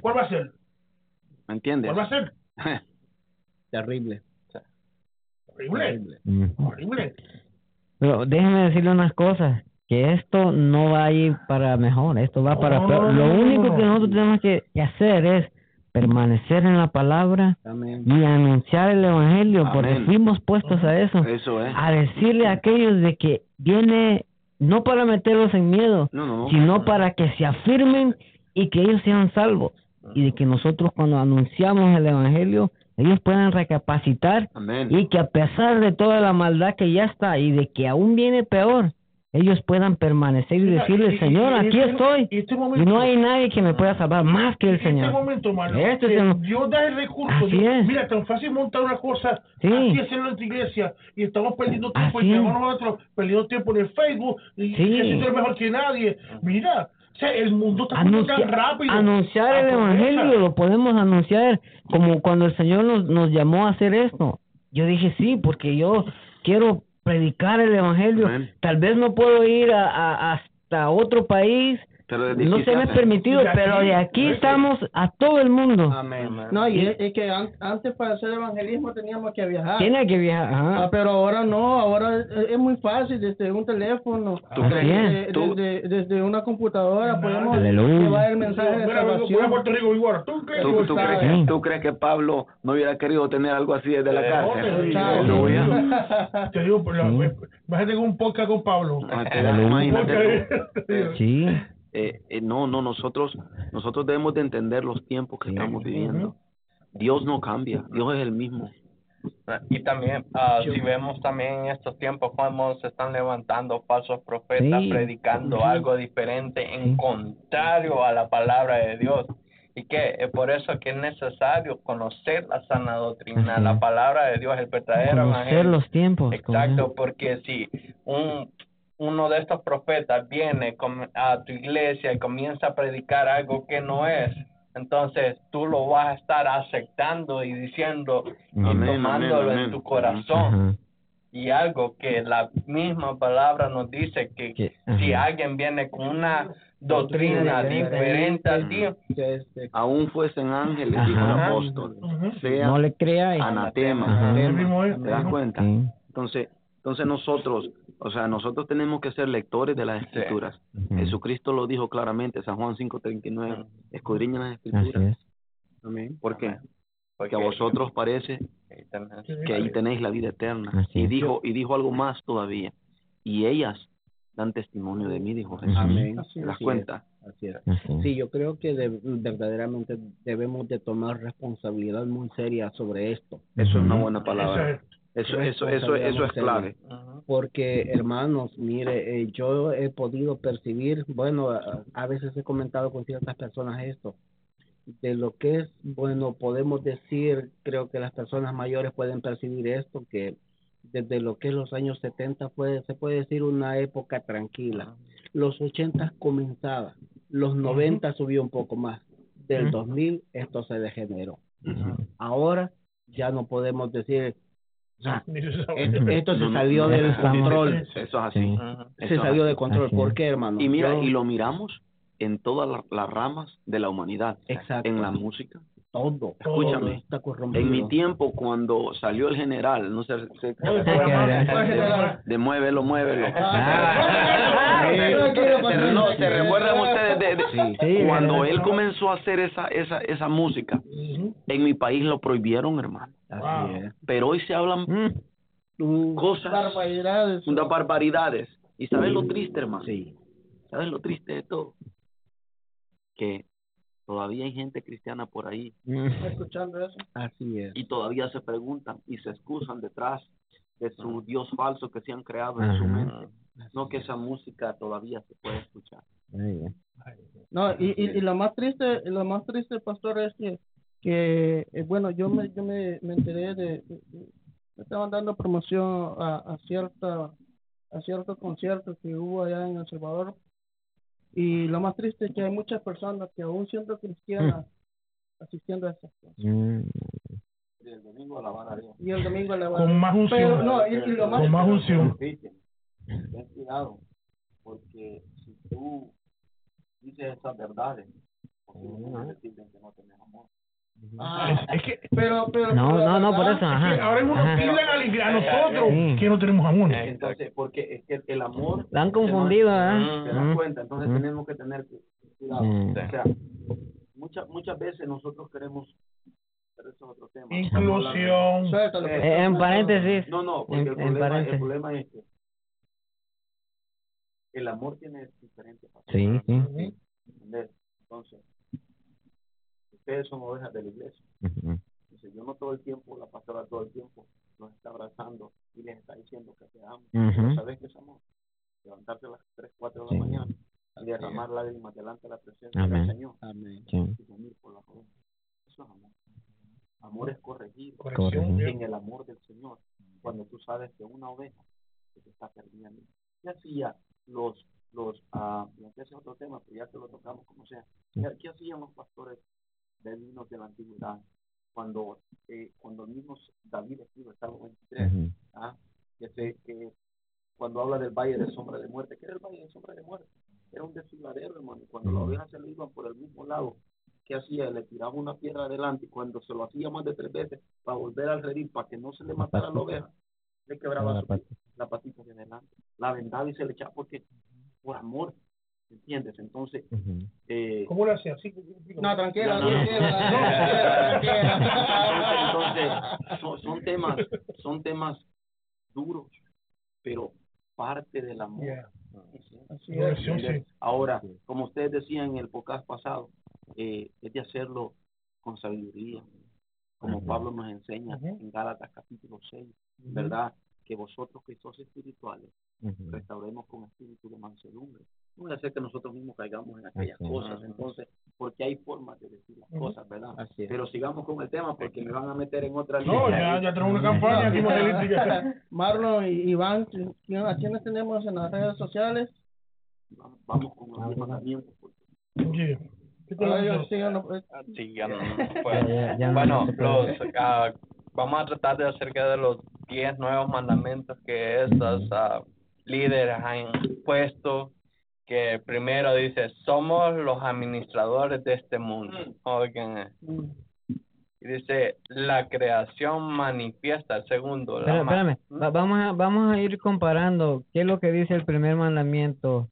¿Cuál va a ser? ¿Me entiendes? ¿Cuál va a ser? Terrible. Horrible. terrible. Horrible. Pero déjeme decirle unas cosas, que esto no va a ir para mejor, esto va para No, peor. Lo único que nosotros tenemos que hacer es permanecer en la palabra Amén. y anunciar el evangelio, porque fuimos puestos a eso, Eso es. a decirle a aquellos de que viene no para meterlos en miedo, No, no, no. sino para que se afirmen y que ellos sean salvos y de que nosotros cuando anunciamos el evangelio ellos puedan recapacitar Amén. y que a pesar de toda la maldad que ya está y de que aún viene peor, ellos puedan permanecer y decirle, Señor, aquí este- estoy. y este no hay nadie que me pueda salvar más que el este Señor. momento, hermano, Este es el- Dios da el recurso. Así Dios- es. Mira, tan fácil montar una cosa, Sí. así hacerlo en tu iglesia, y estamos perdiendo tiempo, Así y es. nosotros perdiendo tiempo en el Facebook, y Sí. que eres mejor que nadie. Mira, o sea, el mundo está cambiando tan Anuncia- rápido. anunciar el evangelio lo podemos anunciar como cuando el Señor nos, nos llamó a hacer esto. Yo dije sí, porque yo quiero predicar el evangelio. Amén. Tal vez no puedo ir a, a- hasta otro país, Pero no se me ha hace. permitido, pero de aquí estamos a todo el mundo. Amén. No, y es, es que an- antes para hacer evangelismo teníamos que viajar. Tiene que viajar. Ah, ajá. pero ahora no, ahora es, es muy fácil desde un teléfono, ¿Tú es. desde, ¿Tú- desde, desde una computadora podemos Aleluya. llevar el mensaje de salvación. Puerto Rico igual. ¿Tú crees ¿Tú, que tú crees, Sí. tú crees que Pablo no hubiera querido tener algo así desde la Eh, cárcel? no, te- Aleluya. Te digo, imagínate con un podcast con Pablo. Ah. Sí. Eh, eh, no, no, nosotros, nosotros debemos de entender los tiempos que estamos viviendo. Dios no cambia, Dios es el mismo. Y también, ah, si vemos también en estos tiempos cómo se están levantando falsos profetas Sí. predicando algo diferente en contrario a la palabra de Dios. Y que es por eso que es necesario conocer la sana doctrina, la palabra de Dios, el verdadero Conocer evangelio. los tiempos. Exacto, porque si un uno de estos profetas viene a tu iglesia y comienza a predicar algo que no es, entonces tú lo vas a estar aceptando y diciendo y tomándolo amén, en tu corazón. Y algo que la misma palabra nos dice que si alguien viene con una doctrina diferente a ti, Que este, Aún fuesen ángeles, dijo el apóstol, sea No le anatema. Ajá. ¿Te das cuenta? Entonces, entonces nosotros, o sea, nosotros tenemos que ser lectores de las escrituras. Ujú. Jesucristo lo dijo claramente, San Juan 5:39, escudriñan las escrituras. es. Amén. ¿Por qué? porque Porque a vosotros parece que ahí tenéis la vida eterna. Así Y dijo, y dijo algo más todavía. Y ellas dan testimonio de mí, dijo Jesús. Amén. ¿Te das Así es. cuenta? Así es. Así es. Sí, yo creo que de- verdaderamente debemos de tomar responsabilidad muy seria sobre esto, Eso es una buena palabra. Eso Eso, eso, eso, es clave. Porque hermanos, mire, eh, yo he podido percibir, bueno, a, a veces he comentado con ciertas personas esto, de lo que es, bueno, podemos decir, creo que las personas mayores pueden percibir esto, que desde lo que es los años 70 fue, se puede decir una época tranquila. Los 80 comenzaba, los 90 subió un poco más. del Ujú. 2000 esto se degeneró. Ahora ya no podemos decir, se esto, se salió no, del control, Eso es así. Se salió así. de control. Así ¿Por qué, hermano? Y mira, Yo- y lo miramos en todas la- las ramas de la humanidad. Exacto. En la música. todo, Escúchame, todo está corrompido. En mi tiempo, cuando salió el general, no sé, programa- de muévelo, muévelo. Ah. Se, no, ¿se recuerdan ustedes de, de- Sí, cuando él comenzó a hacer esa, esa, esa música? En mi país lo prohibieron, hermano. Así Wow. es. Pero hoy se hablan Mm. cosas, Barbaridades. unas barbaridades. ¿Y sabes lo triste, hermano? Sí. ¿Sabes lo triste de todo? Que todavía hay gente cristiana por ahí Mm. Escuchando eso. Así es. y todavía se preguntan y se excusan detrás de su Dios falso que se han creado en su mente. No que esa música todavía se puede escuchar. No, y, y, y lo más triste, lo más triste, pastor, es que, que eh, bueno, yo me, yo me, me enteré de, de- de- me estaban dando promoción a, a cierta, a ciertos conciertos que hubo allá en El Salvador. Y lo más triste es que hay muchas personas que aún siendo cristianas asistiendo a esas cosas. Mm. Y el domingo a Dios. Y el domingo la Con más unción. Pero no, y, y lo más Con más unción. Ten cuidado, porque si tú dices esas verdades, posiblemente decirte que no tenés amor. Ah, Es, es que, pero, pero, No, pero no, no, por eso, es ajá. que ahora mismo nos ajá. tildan a, a nosotros Sí. que no tenemos amor. Entonces, porque es que el amor... La han confundido, ¿Te ¿eh? das Mm. cuenta? Entonces Mm. tenemos que tener cu- cuidado. Mm. O sea, muchas muchas veces nosotros queremos... Pero eso es otro tema. Inclusión. Eh, en paréntesis. No, no, porque En- el, problema, el problema es que el amor tiene diferentes facetas. Sí, sí. Entonces, ustedes son ovejas de la iglesia. Ujú. Dice, yo no todo el tiempo, la pastora todo el tiempo los está abrazando y les está diciendo que te amo. Ujú. ¿Sabes qué es amor? Levantarse a las 3, 4 de Sí. la mañana y derramar lágrimas delante de la presencia Amén. del Señor Amén. Sí. y venir por la ovejas. Eso es amor. Amor es corregir. Correcto. en el amor del Señor. Cuando tú sabes que una oveja que te está perdiendo. ¿Qué hacía los, los, y ese es otro tema, pero ya te lo tocamos como sea. ¿Qué, qué hacían los pastores beduinos de la antigüedad? Cuando, eh, cuando el mismo David escribe el Salmo 23, Ujú. ¿ah? que, se, que cuando habla del valle de sombra de muerte, ¿qué era el valle de sombra de muerte? Era un desfiladero, hermano. Cuando las ovejas se le iban por el mismo lado, ¿qué hacía? Le tiraba una piedra adelante y cuando se lo hacía más de tres veces para volver al redil, para que no se le matara a la oveja, le quebraba La la patita de adelante, la vendaba y se le echaba porque por amor, ¿entiendes? Entonces, eh, ¿Cómo lo hacía? Así. No, tranquila, No, no, no. tranquila, entonces, son, son temas, son temas duros, pero parte del amor. Yeah. Así es. Corrección, sí. Ahora, como ustedes decían en el podcast pasado, eh, es de hacerlo con sabiduría, como. Pablo nos enseña en Gálatas capítulo 6, ¿verdad? Que vosotros que sois espirituales, restauremos con espíritu de mansedumbre. No voy a hacer que nosotros mismos caigamos en aquellas Así es. cosas, entonces, porque hay formas de decir las cosas, ¿verdad? Así es. Pero sigamos con el tema porque me van a meter en otra No, línea. ya, ya tenemos una campaña aquí. Marlon y Iván, ¿quién- ¿a quiénes tenemos en las redes sociales? Vamos, vamos con los mandamientos. porque Yeah. ¿Qué te Ah, pues. Ya no, no Ya, ya, ya no bueno, puede. los, ah, vamos a tratar de acerca de los 10 nuevos mandamientos que estos ah, líderes han puesto. Que primero dice, somos los administradores de este mundo. Oigan, eh. y dice, la creación manifiesta. El segundo, espérame, Va- vamos, a, vamos a ir comparando qué es lo que dice el primer mandamiento.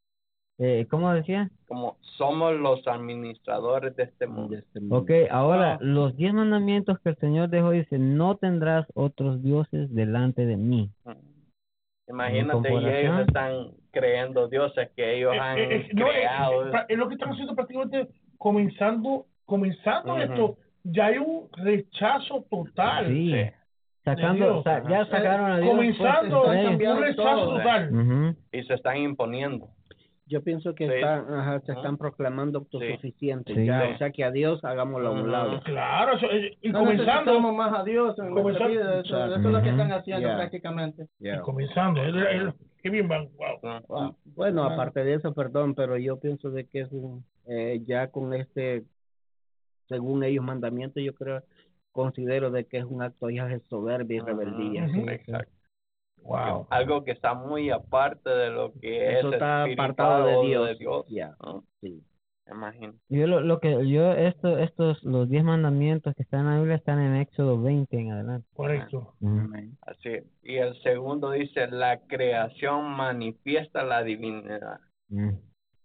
Eh, ¿Cómo decía? como somos los administradores de este mundo. De este mundo. Ok, ahora los diez mandamientos que el Señor dejó dice, no tendrás otros dioses delante de mí. Imagínate, y ellos están creyendo dioses que ellos han Eh, eh, no, eh, creado. eh, es lo que están haciendo prácticamente comenzando, comenzando esto, ya hay un rechazo total. Sí, sí. sacando, Dios. sa- ya sacaron a Dios. Comenzando fuerte, un rechazo todo. total. Y se están imponiendo. Yo pienso que Sí. están, ajá, se están proclamando autosuficientes. Sí. Ya, Sí. o sea que a Dios hagámoslo a un lado. Claro, eso, eh, y No comenzando, más a Dios en nuestra Comenzando- vida. Eso, eso es lo que están haciendo Yeah. prácticamente. y comenzando, qué bien van, wow. Ah, Bueno, aparte de eso, perdón, pero yo pienso de que es un, eh, ya con este según ellos mandamientos, yo creo, considero de que es un acto ya de soberbia y rebeldía. Ujú, Exacto. Wow. Algo que está muy aparte de lo que Eso es está apartado de Dios. de Dios. Ya, ¿no? sí. Imagino. Yo lo, lo que yo esto estos los diez mandamientos que están en la Biblia están en Éxodo 20 en adelante. Correcto. Ujú. Así. Y el segundo dice, la creación manifiesta la divinidad. Mm.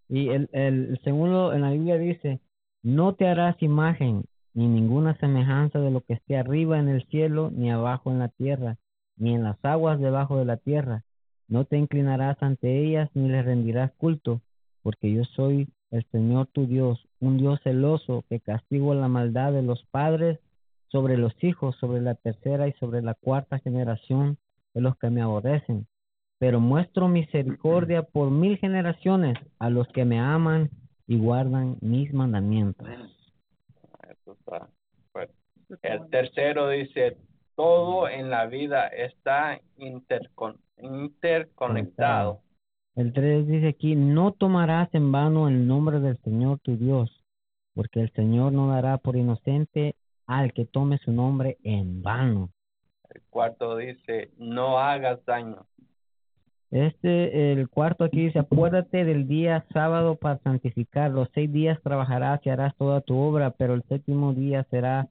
Y el, el, el segundo en la Biblia dice, no te harás imagen ni ninguna semejanza de lo que esté arriba en el cielo, ni abajo en la tierra, ni en las aguas debajo de la tierra. No te inclinarás ante ellas ni les rendirás culto, porque yo soy el Señor tu Dios, un Dios celoso que castigo la maldad de los padres sobre los hijos, sobre la tercera y sobre la cuarta generación de los que me aborrecen pero muestro misericordia por mil generaciones a los que me aman y guardan mis mandamientos. El tercero dice, todo en la vida está intercon- interconectado. El 3 dice aquí, no tomarás en vano el nombre del Señor tu Dios, porque el Señor no dará por inocente al que tome su nombre en vano. El cuarto dice, no hagas daño. Este, el cuarto aquí dice, acuérdate del día sábado para santificar. Los seis días trabajarás y harás toda tu obra, pero el séptimo día será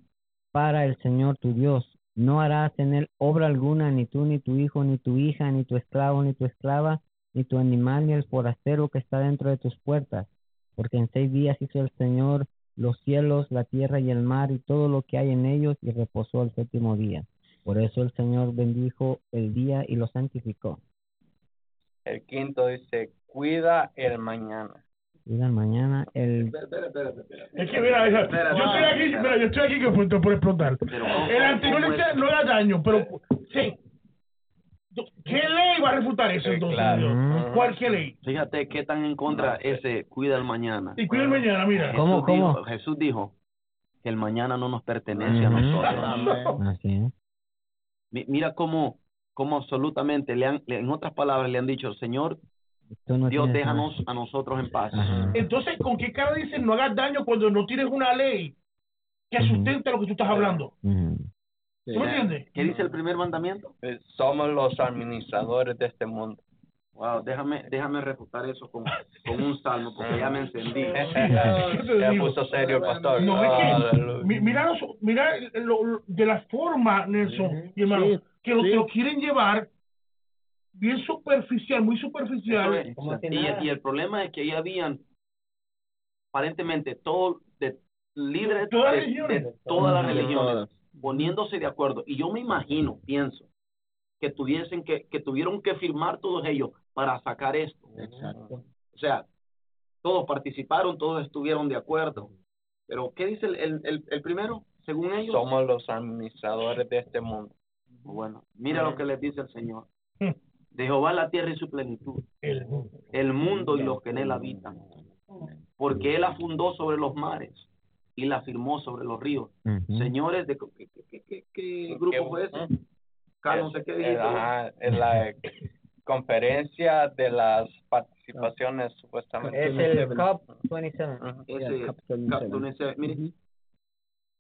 para el Señor tu Dios. No harás en él obra alguna, ni tú, ni tu hijo, ni tu hija, ni tu esclavo, ni tu esclava, ni tu animal, ni el forastero que está dentro de tus puertas. Porque en seis días hizo el Señor los cielos, la tierra y el mar y todo lo que hay en ellos, y reposó el séptimo día. Por eso el Señor bendijo el día y lo santificó. El quinto dice, cuida el mañana. Digan mañana el Espera, espera, espera. Es que mira, mira, yo estoy aquí, mira, yo estoy aquí que punto por explotar. El anterior ¿cómo dice es? no da daño, pero sí. ¿Qué ley va a refutar eso entonces? claro. ¿Cuál qué ley? Fíjate qué tan en contra ese cuida el mañana. Y cuida el mañana, mira. ¿Cómo, Jesús cómo? Dijo, Jesús dijo que el mañana no nos pertenece a nosotros. Así Mira cómo, cómo absolutamente le han, en otras palabras le han dicho, Señor, no Dios déjanos nada. a nosotros en paz. Ajá. Entonces, ¿con qué cara dicen no hagas daño cuando no tienes una ley que Ujú. sustente lo que tú estás hablando? Ujú. ¿Tú me entiendes? ¿Qué dice el primer mandamiento? Eh, Somos los administradores de este mundo. Wow, déjame, déjame refutar eso con, con un salmo, porque ya me encendí. Se puso serio el pastor. No, es que, mira, los- mira lo- lo- de la forma, Nelson, y hermano, Sí, que lo, sí. te lo quieren llevar bien superficial, muy superficial. Es. Y, y el problema es que ahí habían aparentemente todo de líderes Todas de, religiones. de todas las religiones poniéndose de acuerdo. Y yo me imagino, pienso, que tuviesen que, que tuvieron que firmar todos ellos para sacar esto. Exacto. O sea, todos participaron, todos estuvieron de acuerdo. Pero, ¿qué dice el, el, el, el primero? Según ellos. Somos los administradores de este mundo. Bueno, mira lo que les dice el Señor. De Jehová la tierra y su plenitud, El- el mundo y los que en él habitan. Porque él la fundó sobre los mares y la firmó sobre los ríos. Ujú. Señores, de, ¿qué, qué, qué, qué- qué grupo fue ese? Sé qué Es- dijiste. ajá, en la conferencia de las participaciones supuestamente. Es el COP 27. Ujú. Ese Captain Captain Seven. ese- mire,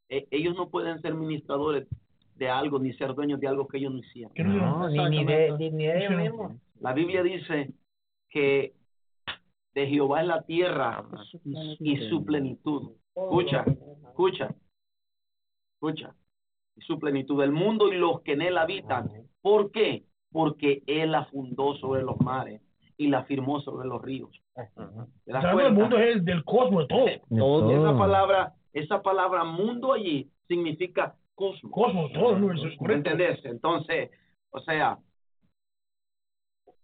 e- ellos no pueden ser administradores de algo ni ser dueños de algo que ellos no hicieron. no- No, ni, ni de, ni, ni de ellos mismos. La Biblia dice que de Jehová es la tierra y su plenitud. Escucha, escucha, escucha. Y su plenitud, el mundo y los que en él habitan. ¿Por qué? Porque él la fundó sobre los mares y la firmó sobre los ríos. Ujú. ¿Te das Todo el mundo es el del cosmos, todo. Todo. Esa palabra, esa palabra mundo allí significa cosmos. Cosmos, todo el universo. ¿Me correcto. entendés? Entonces, o sea,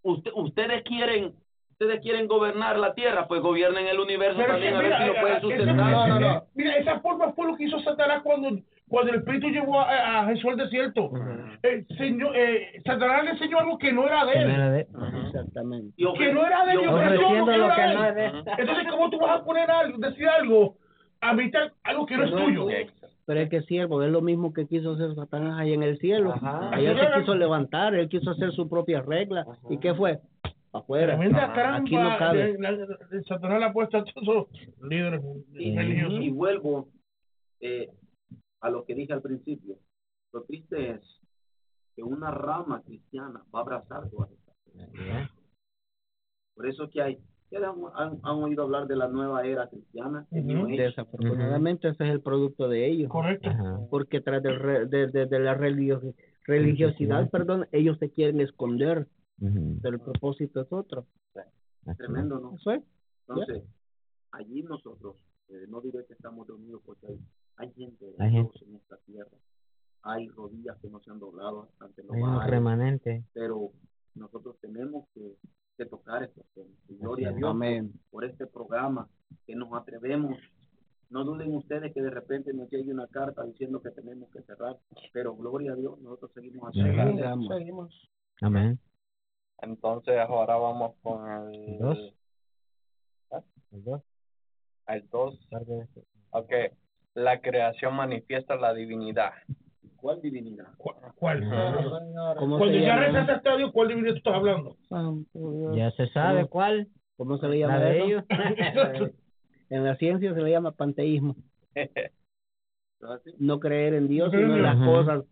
usted, ustedes quieren ustedes quieren gobernar la tierra, pues gobiernen el universo Pero es que también a ver mira, si lo eh, pueden eh, sustentar. esa- No, no, no. Mira, esa forma fue lo que hizo Satanás cuando, cuando el Espíritu llevó a, a Jesús al desierto. El señor, eh, Satanás le enseñó algo que no era de él. Exactamente. No era de algo lo que no era de él. Entonces, ¿cómo tú vas a poner algo, decir algo, a mitad algo que no es tuyo? Pero es que siervo, es lo mismo que quiso hacer Satanás ahí en el cielo. Ajá. Allá se quiso levantar, él quiso hacer su propia regla. ¿Y qué fue? Afuera. Tremenda Ajá. Aquí no cabe. la- Satanás le ha puesto a todos los líderes y, religiosos. y vuelvo eh, a lo que dije al principio, lo triste es que una rama cristiana va a abrazar todas estas cosas. Por eso que hay, ¿ustedes han, han- han oído hablar de la nueva era cristiana? New Age? Desafortunadamente ese es el producto de ellos. Correcto. Ajá. Porque tras de, re- de, de- de la religio- religiosidad, perdón, ellos se quieren esconder, pero el propósito es otro. Tremendo, ¿no? Eso es. Entonces, allí nosotros, eh, no diré que estamos reunidos porque hay, hay gente de Dios en esta tierra. Hay rodillas que no se han doblado ante los Hay remanentes. pero nosotros tenemos que, que tocar estos temas. Y gloria a. Dios por- Amén. por este programa que nos atrevemos. No duden ustedes que de repente nos llegue una carta diciendo que tenemos que cerrar, pero gloria a Dios, nosotros seguimos. Sigamos. Seguimos. Amén. Entonces ahora vamos con el Dos. El dos. El 2. Parte de esto. Ok. La creación manifiesta la divinidad. ¿Cuál divinidad? ¿Cuál? cuál? ¿Cómo Cuando se ya resaltaste a Dios, ¿cuál divinidad tú estás hablando? Ya se sabe ¿Cómo? cuál. ¿Cómo se le llama La de eso? ellos. En la ciencia se le llama panteísmo. No creer en Dios, sino en las cosas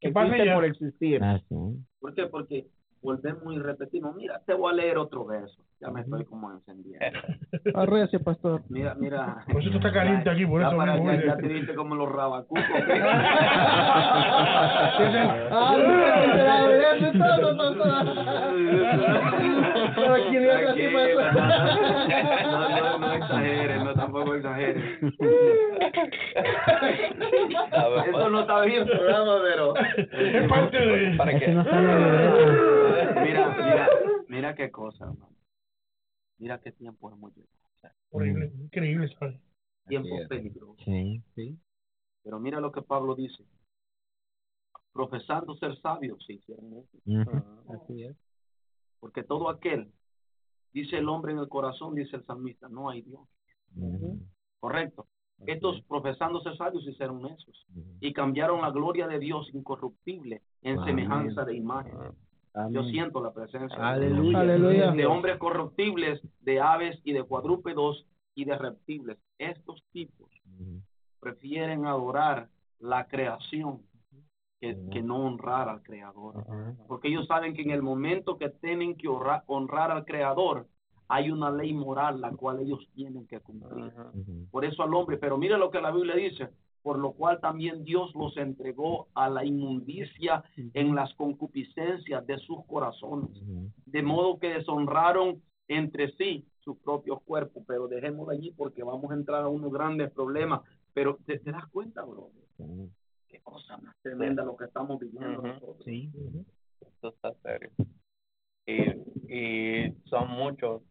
que existen por existir. Así. ¿Por qué? Porque volvemos y repetimos. Mira, te voy a leer otro verso. Ya me estoy como encendiendo. Arrecia, pastor. Mira, mira. Por eso tú estás caliente aquí, por Ya, eso para- ya- ya te viste como los rabacucos. No, no, no exageres, no tampoco exageres. Eso no está bien el programa, pero Es parte de... ¿Para qué? Mira, mira, mira qué cosa, hermano. Mira qué tiempo hemos llegado. Horrible, increíble, ¿sabes? Tiempo peligroso. Sí. Pero mira lo que Pablo dice. Profesando ser sabios, hicieron eso. Ujú. Así es. Porque todo aquel, dice el hombre en el corazón, dice el salmista, no hay Dios. Correcto. Estos profesando ser sabios hicieron necios Ujú. y cambiaron la gloria de Dios incorruptible en semejanza de imagen. Yo siento la presencia de Aleluya. Dios. Aleluya. de hombres corruptibles, de aves y de cuadrúpedos y de reptiles. Estos tipos prefieren adorar la creación que, que no honrar al creador. Porque ellos saben que en el momento que tienen que honrar, honrar al creador, hay una ley moral la cual ellos tienen que cumplir. Por eso al hombre, pero mire lo que la Biblia dice, por lo cual también Dios los entregó a la inmundicia en las concupiscencias de sus corazones, de modo que deshonraron entre sí su propio cuerpo, pero dejémoslo allí porque vamos a entrar a unos grandes problemas, pero ¿te, te das cuenta, bro? Qué cosa más tremenda lo que estamos viviendo Ujú. nosotros. Sí. Esto está serio. Y, y son muchos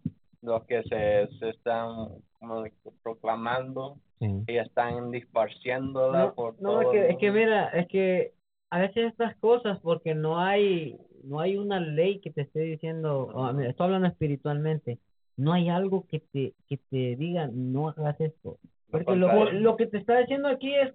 los que se, se están como proclamando Sí. y están disparciéndola No, por no, todo es que, es que mira, es que a veces estas cosas, porque no hay, no hay una ley que te esté diciendo, oh, mira, estoy hablando espiritualmente, no hay algo que te, que te diga, no hagas esto. Porque lo, lo que te está diciendo aquí es,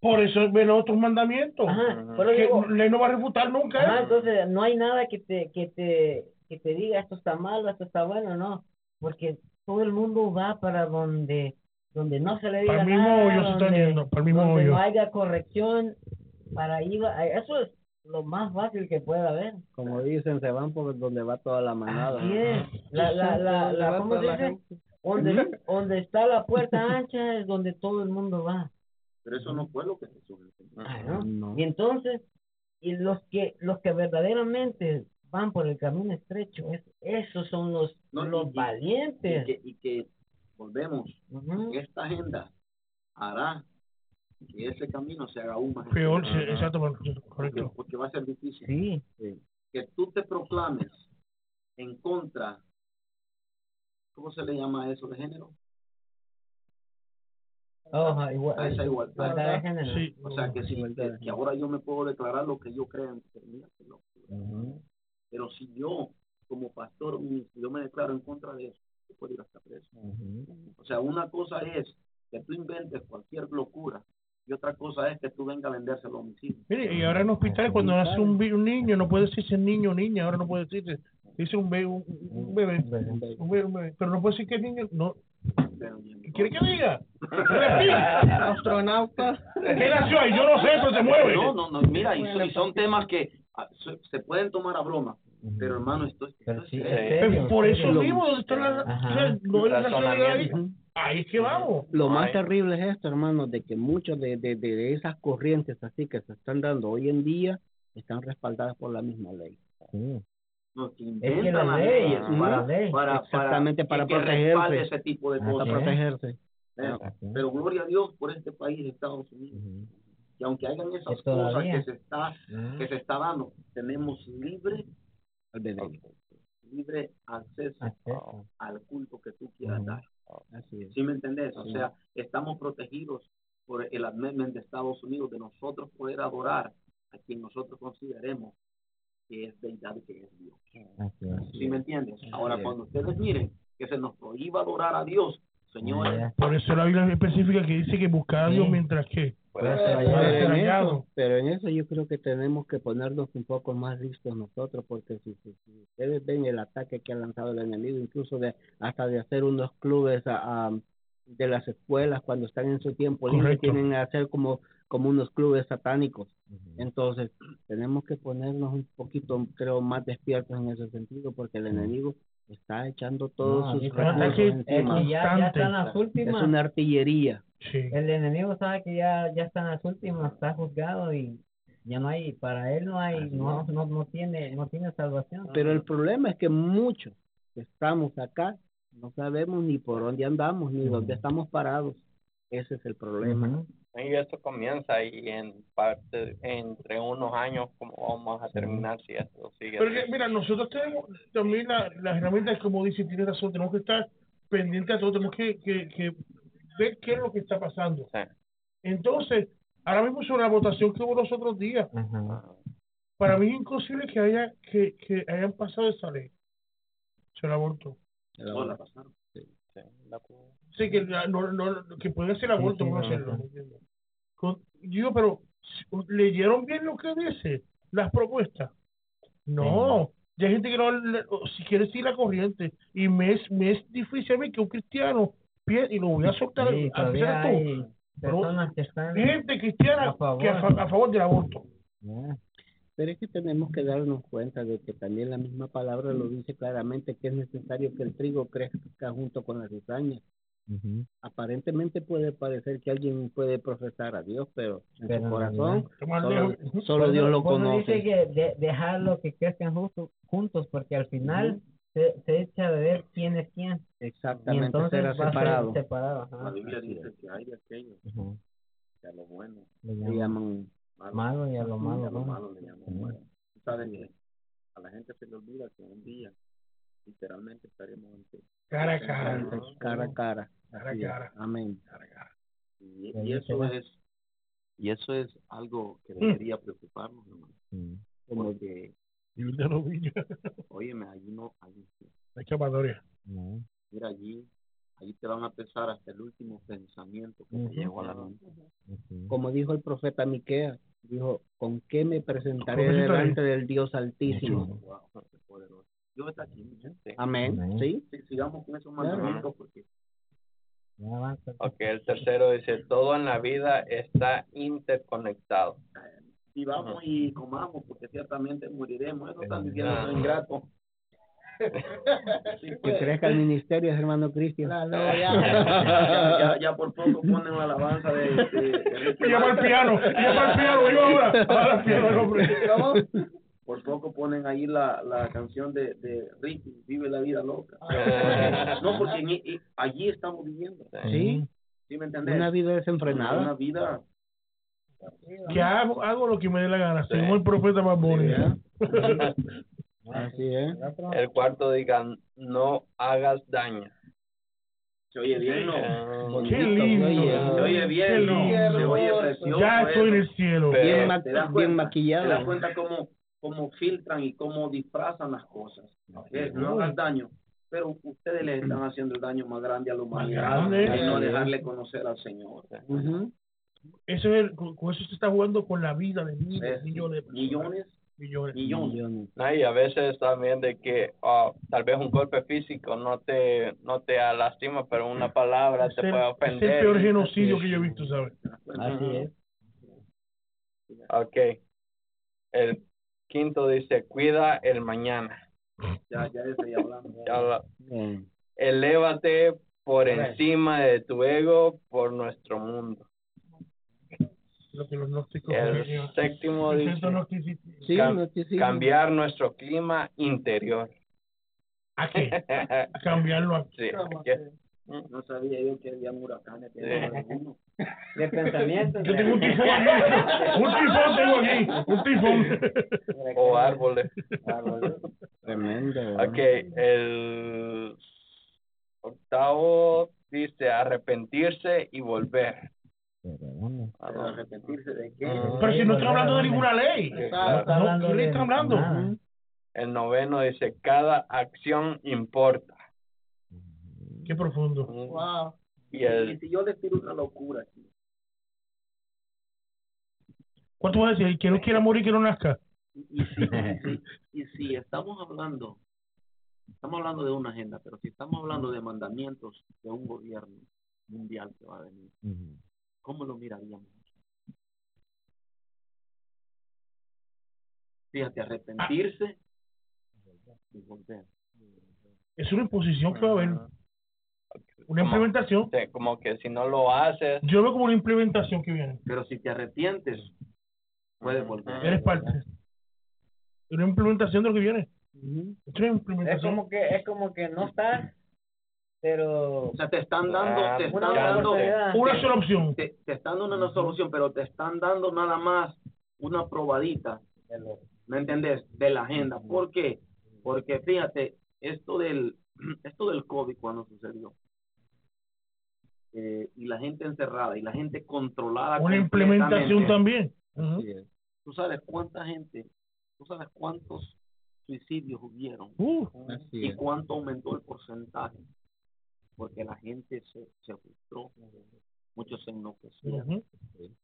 Por eso ven otros mandamientos. ajá, pero que digo, ley no va a refutar nunca. ¿eh? ajá, entonces no hay nada que te, que te, que te diga esto está malo, esto está bueno, no, porque todo el mundo va para donde, donde no se le diga Para el mismo nada, hoyo se están donde- yendo, para el mismo donde hoyo. no haya corrección, para ahí va, eso es lo más fácil que puede haber. Como dicen, se van por donde va toda la manada. Así es. La, la, la, la, ¿cómo se dice? Donde, donde está la puerta ancha es donde todo el mundo va. Pero eso no fue lo que Jesús enseñó. Ah, ¿no? No. Y entonces, y los que los que verdaderamente van por el camino estrecho, es, esos son los, No, los y- valientes. Y que, y que volvemos, esta agenda hará que ese camino se haga aún más Peor, sí, exacto, porque, va a ser difícil Sí. que tú te proclames en contra ¿cómo se le llama eso de género? Igual, A esa igualdad. igualdad de género. Sí. O sea, que, si, que, que ahora yo me puedo declarar lo que yo creo en. Ujú. Pero si yo, como pastor, yo me declaro en contra de eso, puedo ir hasta preso. Ujú. O sea, una cosa es que tú inventes cualquier locura y otra cosa es que tú vengas a vendérselo a mis hijos. Mire, y ahora en hospitales cuando nace un, un niño, no puede decirse niño o niña, ahora no puede decirse, Dice un bebé, un, un bebé, un bebé, un bebé. Pero no puede decir que es niño, no. ¿Qué quiere que diga? Astronauta. ¿Qué nació ahí? Yo no sé, pero se mueve. No, no, no, mira, y, son- y son temas que ah, se pueden tomar a broma, pero hermano, esto es... Pero esto sí, es- es Pero serio, por es eso serio. mismo, ¿dónde está la, Ajá. o sea, no hay racionalidad ahí? Es que vamos. Lo más Ay. terrible es esto, hermano, de que muchos de, de, de esas corrientes así que se están dando hoy en día están respaldadas por la misma ley. Sí. no, que que inventan la las ley, leyes la para, ley. para, Exactamente, para que protegerse. ese tipo de Para cosas. Es. protegerse. ¿eh? Así es. Pero gloria a Dios por este país, Estados Unidos. Ujú. Y aunque hagan esas Que cosas que se está que se está dando, tenemos libre Albedrío. libre acceso Acceso. al culto que tú quieras dar. Así es. ¿Sí me entendés? O Sí. sea, estamos protegidos por el amendment de Estados Unidos de nosotros poder adorar a quien nosotros consideremos que es deidad y que es Dios. Así es. ¿Sí me entiendes? Ahora, cuando ustedes miren que se nos prohíba adorar a Dios, señores. Por eso la Biblia específica que dice que buscar a Dios Sí. mientras que Puede ser. hallado. Pero en, eso, yo creo que tenemos que ponernos un poco más listos nosotros, porque si, si, si ustedes ven el ataque que ha lanzado el enemigo, incluso de hasta de hacer unos clubes a- a- de las escuelas cuando están en su tiempo libre, tienen que hacer como, como unos clubes satánicos. Entonces, tenemos que ponernos un poquito, creo, más despiertos en ese sentido, porque el enemigo está echando todos No, sus recursos es Es ya, ya están las Es últimas. una artillería. Sí. El enemigo sabe que ya, ya están las últimas, está juzgado y ya no hay, para él no hay, no, no, no tiene, no tiene salvación. Pero el problema es que muchos que estamos acá no sabemos ni por dónde andamos, ni dónde estamos parados. Ese es el problema. Ujú. Y esto comienza y en parte, entre unos años, como vamos a terminar si esto sigue. Pero que, así? mira, nosotros tenemos también la- las herramientas, como dice, tiene razón, tenemos que estar pendientes a todo, tenemos que, que, que ver qué es lo que está pasando. Sí. Entonces, ahora mismo sobre la votación que hubo los otros días, para mí es imposible que haya que, que hayan pasado esa ley sobre el aborto. no la pasaron. Sí, la- Sí, que, la- no, no, que pueden hacer aborto, sí, no no, hacerlo. digo, pero ¿leyeron bien lo que dice? Las propuestas. No, ya hay gente que no, si quiere seguir la corriente. Y me es, me es difícil a mí que un cristiano piense, y lo voy a soltar, Sí, a tú, hay personas que están gente cristiana a favor. que a, fa- a favor del aborto. Pero es que tenemos que darnos cuenta de que también la misma palabra lo dice claramente que es necesario que el trigo crezca junto con la cizaña. Aparentemente puede parecer que alguien puede profesar a Dios, pero en Pero su corazón solo, Dios lo conoce. dice que de, dejarlo que crezcan justo- juntos, porque al final se, se echa de ver quién es quién. Y Exactamente, entonces será a separado. separado. ajá. La Biblia dice que hay de aquellos Ujú. que a lo bueno Le Le llaman llaman malo, malo y a lo y a malo. lo bueno. malo le llaman bueno. Que a la gente se le olvida que un día literalmente estaremos ante Cara a cara. ante- cara a cara. Cara a Así es. cara. Amén. Y, Y y eso es y eso es algo que debería preocuparnos, hermano. Mm. Porque, Y de rodillas. óyeme, allí no, allí, Hay escapatoria. No. mira allí, allí te van a pesar hasta el último pensamiento que te Ujú. llegó a la mente. Ujú. Como dijo el profeta Miqueas, dijo, ¿con qué me presentaré ¿Con qué te delante del Dios Altísimo? Wow. Dios está aquí. Sí. Amén. Amén. ¿Sí? Sí, sigamos con esos mandamientos porque. Ok, el tercero dice, todo en la vida está interconectado. Vivamos y comamos porque ciertamente moriremos. Eso están diciendo los ingratos. Sí, Que crezca el ministerio, hermano Cristian. ya, ya, ya por poco ponen la alabanza de, de, de Ricky Y llama al Martin. piano, y llama al piano, yo ahora. Ahora al piano, el hombre. Por poco ponen ahí la, la canción de, de Ricky, Vive la vida loca. Ah. No, porque en- en- allí estamos viviendo. Sí, ¿Sí me entendés? una vida Una desenfrenada. vida. Que hago, hago lo que me dé la gana, según el profeta más bonito. Así es. El cuarto diga, no hagas daño. Se oye bien, ¿no? Bonito, Qué lindo. se oye. Bien, ¿no? lindo. Se oye precioso. Ya estoy en el cielo. Pero- Bien, ma- ¿Te das bien cuenta? ¿Te das maquillado. cuenta cómo, cómo filtran y cómo disfrazan las cosas? Eh, no hagan daño. Pero ustedes le están haciendo el daño más grande a la humanidad grande. al no dejarle conocer al Señor. Eso es el- con eso se está jugando con la vida de miles, millones de personas. Millones Millones. millones. Y a veces también de que ah, tal vez un golpe físico no te no te lastima, pero una palabra Es te el, puede es el ofender. peor genocidio que yo he visto, ¿sabes? Así es. Ok. El quinto dice, cuida el mañana. Ya, ya estoy hablando. Ya la-. Elévate por encima de tu ego por nuestro mundo. Lo que los gnósticos El séptimo dice. Sí, Cam- cambiar nuestro clima interior. ¿A qué? A cambiarlo a Sí, No sabía yo que había huracanes. que Sí. De pensamiento. Yo tengo un tifón. Un tifón tengo aquí. Un tifón. o árboles. Tremendo. Ok, el octavo dice arrepentirse y volver. Pero arrepentirse de qué. Pero si no estoy hablando de ninguna ley. No, ¿Qué ley está hablando? El noveno dice cada acción importa. Qué profundo. Wow. Y si yo le tiro una locura aquí, ¿Cuánto vas a decir? Que no quiera morir, que no nazca. y, si, y si- y si estamos hablando, estamos hablando de una agenda, pero si estamos hablando de mandamientos de un gobierno mundial que va a venir, ¿cómo lo miraríamos? Fíjate, arrepentirse y volver. Es una imposición que va a haber. Una Como- implementación. como que si no lo haces, Yo veo como una implementación que viene. Pero si te arrepientes, puedes volver. Eres parte. Es una implementación de lo que viene. Es una Es implementación. como que, es como que no estás, pero O sea, te están dando, Ah, te una están dando. Una sola opción. te, te están dando una solución, pero te están dando nada más una probadita, ¿me entendés? De la agenda. ¿Por qué? Porque fíjate, esto del, esto del COVID cuando sucedió, eh, y la gente encerrada y la gente controlada. Una implementación también. Es. ¿Tú sabes cuánta gente, tú sabes cuántos suicidios hubieron Uh, y cuánto aumentó el porcentaje? Porque la gente se, se frustró, muchos se enloquecieron. ujú.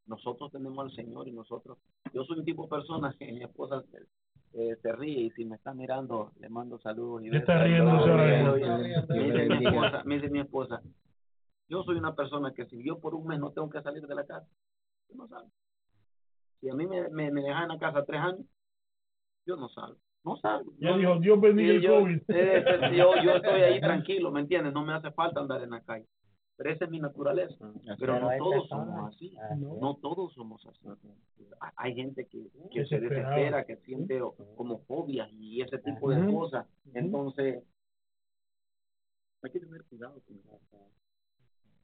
nosotros tenemos al Señor y nosotros, yo soy un tipo de persona que mi esposa eh, se ríe y si me está mirando le mando saludos y está esposa, me dice mi esposa, yo soy una persona que si yo por un mes no tengo que salir de la casa, yo no salgo. Si a mí me, me, me dejan en la casa tres años, yo no salgo, no. Ya No- dijo, Dios bendiga el yo, COVID. eh, yo, yo estoy ahí tranquilo, ¿me entiendes? No me hace falta andar en la calle. Pero esa es mi naturaleza. Pero no hay todos somos así. No todos somos así. Ha- Hay gente que, que se desespera, que siente o- como fobias y ese tipo de cosas. Entonces, hay que tener cuidado con eso.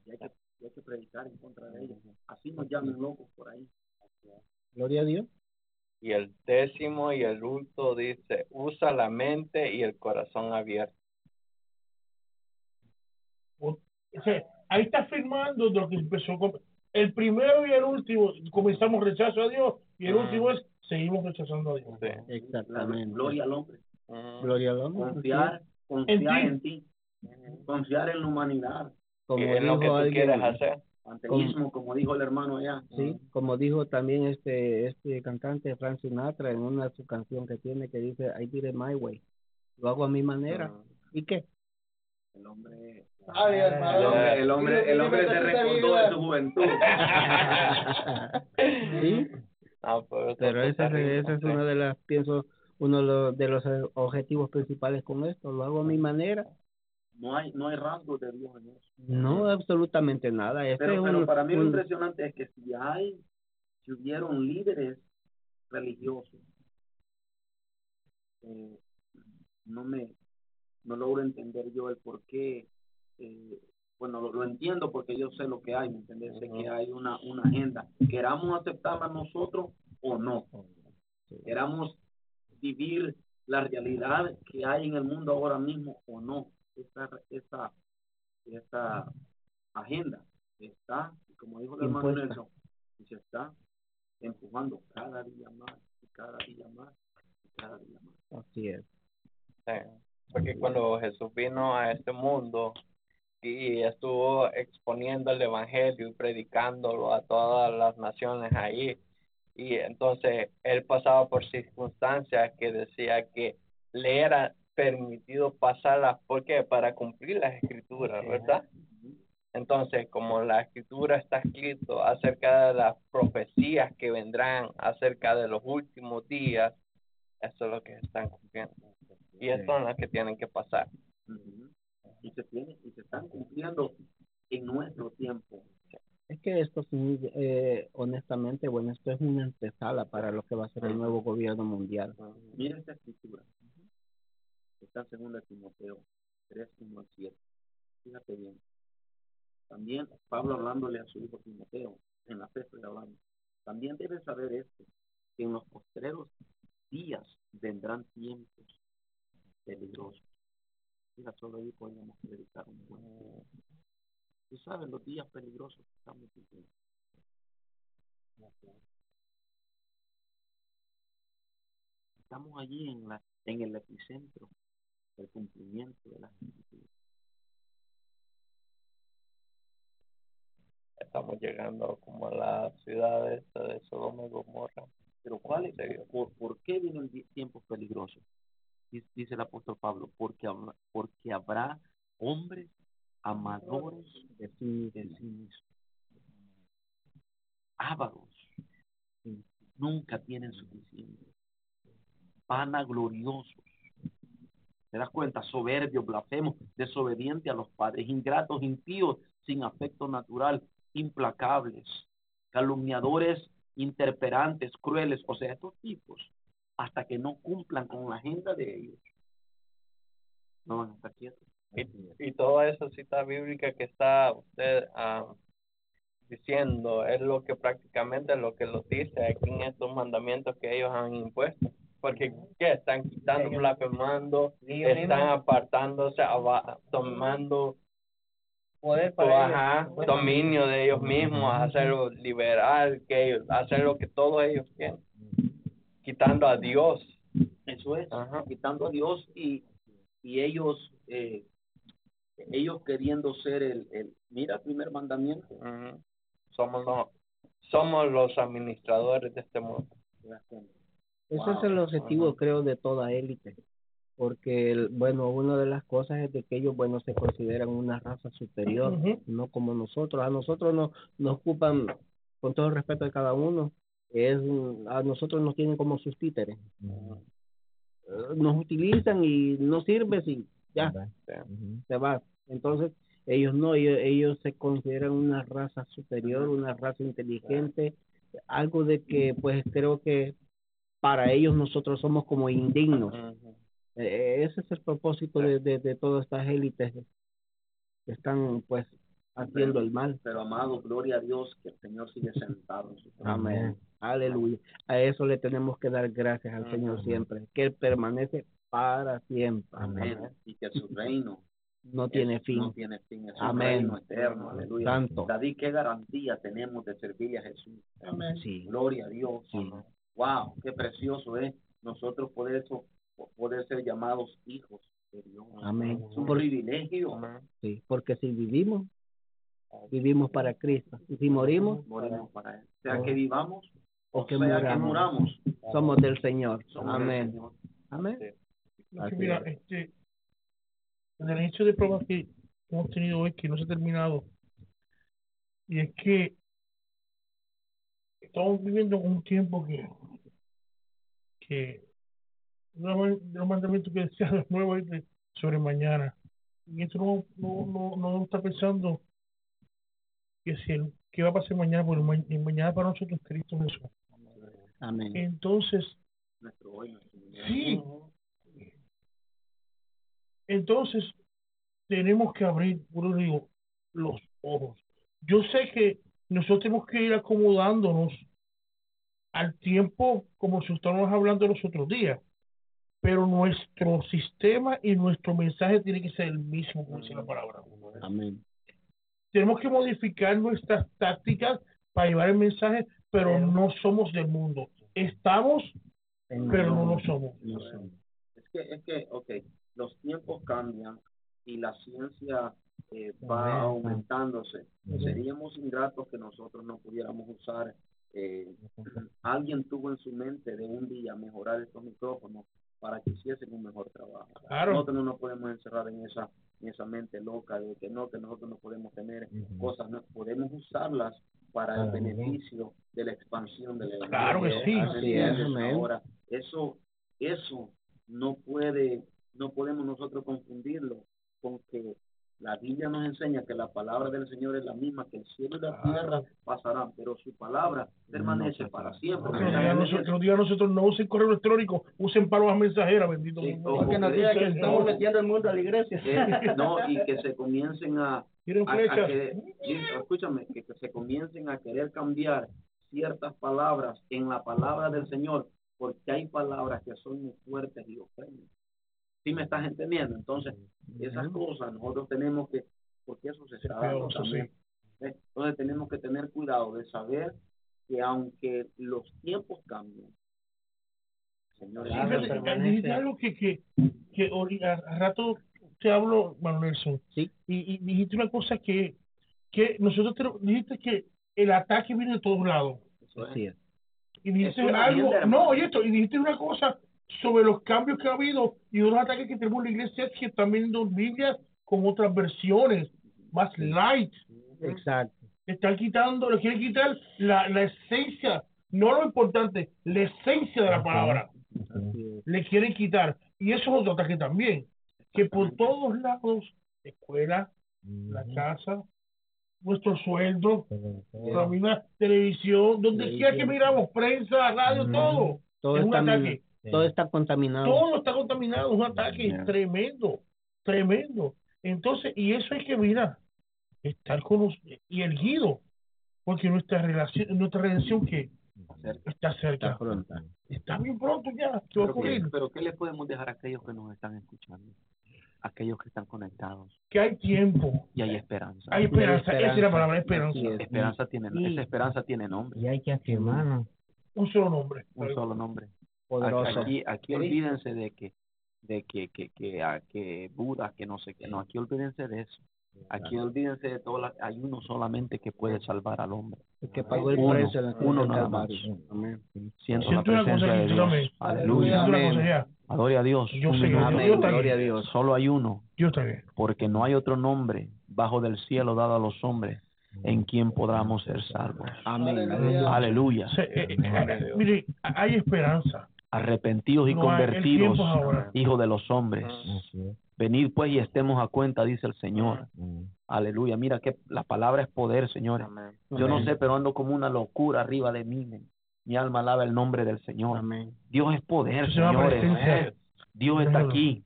Y hay que, y hay que predicar en contra de ellos. Así nos llaman locos por ahí. Gloria a Dios. Y el décimo y el último dice, usa la mente y el corazón abierto. O sea, ahí está firmando lo que empezó con el primero y el último comenzamos rechazo a Dios y el Ujú. último es seguimos rechazando a Dios Sí. Exactamente. gloria al hombre. Ujú. Gloria al hombre. Confiar, confiar En en ti. Confiar en la humanidad. Como Y es lo que dijo tú quieres alguien, hacer. Panteísmo, como dijo el hermano allá. sí, como dijo también este este cantante Frank Sinatra en una de sus canciones que tiene que dice I did it my way. Lo hago a mi manera. ¿Y qué? El hombre, Ay, el hombre, el hombre, el hombre se recordó de su juventud. sí, No, pero pero está esa, esa es una de las pienso uno de los, de los eh, objetivos principales con esto. Lo hago a mi manera. No hay, no hay rasgos de Dios en eso. No absolutamente nada. Este Pero, es pero un- para mí lo impresionante es que si hay, si hubieron líderes religiosos, eh, no me, no logro entender yo el por qué, eh, bueno, lo, lo entiendo porque yo sé lo que hay, ¿me entiendes? Sé que hay una, una agenda, queramos aceptarla nosotros o no, queramos vivir la realidad que hay en el mundo ahora mismo o no, esa, esa, esa agenda está, como dijo el hermano. Nelson, y se está empujando cada día más, y cada día más, y cada día más. Así es. Sí, Porque cuando Jesús vino a este mundo y estuvo exponiendo el evangelio y predicándolo a todas las naciones ahí, Y entonces él pasaba por circunstancias que decía que le era permitido pasarlas, ¿por qué? Para cumplir las escrituras, ¿verdad? Entonces, como la escritura está escrito acerca de las profecías que vendrán acerca de los últimos días, eso es lo que están cumpliendo. Y eso son las que tienen que pasar. Y se tiene y se están cumpliendo en nuestro tiempo. Es que esto, sí, eh, honestamente, bueno, esto es una antesala para lo que va a ser el nuevo gobierno mundial. Mira esta escritura. Está en 2 Timoteo 3, 1 al 7. Fíjate bien. También Pablo hablándole a su hijo Timoteo, en la fe estoy hablando. También debes saber esto, que en los postreros días vendrán tiempos peligrosos. Mira, solo ahí podemos predicar un buen. Tú sabes los días peligrosos que estamos viviendo. Estamos allí en la en el epicentro cumplimiento de las. Estamos llegando como a la ciudad esta de Sodoma y Gomorra. Pero ¿cuál es, por, por qué vienen tiempos peligrosos? Dice, el apóstol Pablo, porque habrá, porque habrá hombres amadores de sí, de sí mismos, ávaros, nunca tienen suficiente, vanagloriosos, ¿te das cuenta? Soberbios, blasfemos, desobedientes a los padres, ingratos, impíos, sin afecto natural, implacables, calumniadores, interperantes, crueles, o sea, estos tipos, hasta que no cumplan con la agenda de ellos, no van a estar quietos. Y, y toda esa cita bíblica que está usted ah, diciendo es lo que prácticamente lo que lo dice aquí en estos mandamientos que ellos han impuesto. Porque ¿qué? están quitando, blasfemando, están apartándose, tomando Poder para ajá, dominio de ellos mismos, hacerlo liberal, que ellos, hacer lo que todos ellos quieren, quitando a Dios. Eso es, Ajá. quitando a Dios y, y ellos, eh, ellos queriendo ser el, el, mira, el primer mandamiento. Somos los, somos los administradores de este mundo. ¿te das cuenta? Ese Wow. es el objetivo, creo, de toda élite. Porque, bueno, una de las cosas es de que ellos, bueno, se consideran una raza superior, no como nosotros. A nosotros nos, nos ocupan, con todo el respeto de cada uno, es a nosotros nos tienen como sus títeres. Nos utilizan y no sirves y ya, se va. Entonces, ellos no, ellos, ellos se consideran una raza superior, una raza inteligente, algo de que pues creo que para ellos nosotros somos como indignos. Ujú. Eh, ese es el propósito de, de, de todas estas élites que están pues haciendo el mal. Pero amado, gloria a Dios que el Señor sigue sentado en su. Amén. Aleluya. A eso le tenemos que dar gracias al Señor siempre, que Él permanece para siempre. Amén. Y que su reino No tiene es- fin. No tiene fin, es un Amén. reino eterno. Aleluya. Santo. David, ¿qué garantía tenemos de servirle a Jesús? Amén. Sí. Gloria a Dios. Sí. Wow, qué precioso es nosotros poder, eso, poder ser llamados hijos de Dios. Amén. Es un privilegio. Amén. sí, porque si vivimos, vivimos para Cristo. Y si morimos, Morimos para Él. Sea que vivamos o que sea que muramos, muramos. somos del Señor. somos del Amén. Señor. Amén. Mira, es. este, en el inicio de pruebas que hemos tenido hoy, que no se ha terminado, y es que estamos viviendo un tiempo que, que los mandamientos que decía de sobre mañana, y esto no, no, no, no está pensando que si el, qué va a pasar mañana, porque mañana para nosotros es Cristo Jesús. Amén. Entonces. Sí. Entonces, tenemos que abrir, por eso digo, los ojos. Yo sé que nosotros tenemos que ir acomodándonos al tiempo como si estábamos hablando los otros días, pero nuestro sistema y nuestro mensaje tiene que ser el mismo, como dice la palabra. Amén. Tenemos que modificar nuestras tácticas para llevar el mensaje, pero no somos del mundo. Estamos, pero no lo somos. No somos. Es que, es que, ok, los tiempos cambian y la ciencia eh, va aumentándose. Seríamos ingratos que nosotros no pudiéramos usar eh, alguien tuvo en su mente de un día mejorar estos micrófonos para que hiciesen un mejor trabajo. Claro. Nosotros no nos podemos encerrar en esa en esa mente loca de que no, que nosotros no podemos tener cosas, no, podemos usarlas para el beneficio de la expansión del evangelio. Claro que sí. Así es, ¿Entiendes? amén. Ahora, eso, eso no puede, no podemos nosotros confundirlo con que la Biblia nos enseña que la palabra del Señor es la misma, que el cielo y la tierra pasarán, pero su palabra permanece para siempre. Que nos digan nosotros, que nos digan nosotros, no usen correo electrónico, usen palomas mensajeras, bendito. Sí, Dios. o- Porque nos diga que estamos metiendo el mundo a la iglesia. Eh, no, y que se comiencen a, a- escúchame, que, que se comiencen a querer cambiar ciertas palabras en la palabra del Señor, porque hay palabras que son muy fuertes y ofenden. ¿Sí me estás entendiendo? Entonces, esas cosas nosotros tenemos que, porque eso se está dando Eso también. ¿ves? Entonces tenemos que tener cuidado de saber que aunque los tiempos cambien, Señor, Sí, dijiste algo que, que, que a, rato te hablo, Manuel Nelson. Sí. Y, y dijiste una cosa que, que nosotros tenemos- dijiste que el ataque viene de todos lados. eso es. Y dijiste Es una algo, no, oye esto, y dijiste una cosa sobre los cambios que ha habido y unos ataques que tenemos en la iglesia que están viendo Biblias con otras versiones, más light. Exacto. Están quitando, le quieren quitar la, la esencia, no lo importante, la esencia de la palabra. Le quieren quitar. Y eso es otro ataque también. Que por todos lados, escuela, la casa, nuestro sueldo, la misma televisión, donde quiera que miramos, prensa, radio, todo. Todo es un está, todo está contaminado. Todo está contaminado, un ataque tremendo, tremendo. Entonces, y eso hay que mirar, estar con los, y el guido, porque nuestra relación, nuestra redención que está cerca, Está pronto. está bien pronto ya, ¿qué va a Pero, ¿qué, ocurrir? pero ¿qué le podemos dejar a aquellos que nos están escuchando? Aquellos que están conectados. Que hay tiempo, Y hay esperanza. hay esperanza, esa es la palabra, esperanza, es. Esperanza tiene, Y- esa esperanza tiene nombre, Y hay que afirmarlo. un solo nombre. un solo nombre. Poderoso. Aquí, aquí olvídense de que, de que, que, que, a- que Buda, que no sé qué, no, aquí olvídense de eso. Aquí olvídense de todo, la- hay uno solamente que puede salvar al hombre. El que pagó el Uno, precio la uno del nada más. Amén. Siento la Siento una presencia cosa de Dios. también. Aleluya. Amén. Adore a Dios. Yo sé está Gloria a Dios. Solo hay uno, está bien. porque no hay otro nombre bajo del cielo dado a los hombres en quien podamos ser salvos. Amén. Aleluya. Aleluya. Se- eh, eh, mire, hay esperanza. Arrepentidos y No convertidos, hijos de los hombres. Venid pues y estemos a cuenta, dice el Señor. Aleluya. Mira que la palabra es poder, señores. Yo no sé, pero ando como una locura arriba de mí. Mi alma alaba el nombre del Señor. Amén. Dios es poder, Eso señores. Dios está aquí.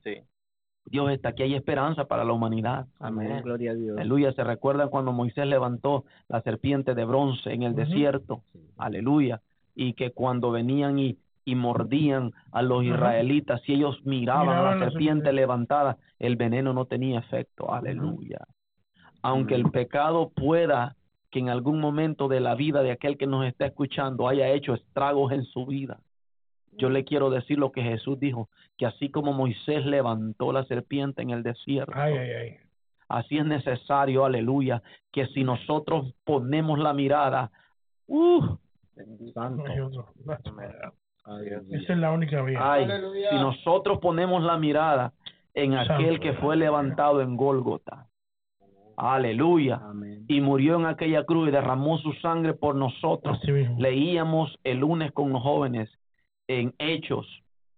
Dios está aquí. Hay esperanza para la humanidad. Amén. Gloria a Dios. Aleluya. ¿Se recuerdan cuando Moisés levantó la serpiente de bronce en el desierto? Aleluya. Y que cuando venían y, y mordían a los israelitas, si ellos miraban, a Miraban la la serpiente serpiente. levantada, el veneno no tenía efecto. Aleluya. Aunque el pecado pueda que en algún momento de la vida de aquel que nos está escuchando haya hecho estragos en su vida. Yo le quiero decir lo que Jesús dijo, que así como Moisés levantó la serpiente en el desierto, Ay, ay, ay. Así es necesario, aleluya, que si nosotros ponemos la mirada, uh, Santo. Aleluya. Esa es la única vía. ay, si nosotros ponemos la mirada en aquel Santo. que fue levantado en Gólgota, aleluya, Amén. y murió en aquella cruz y derramó su sangre por nosotros. Leíamos el lunes con los jóvenes en Hechos,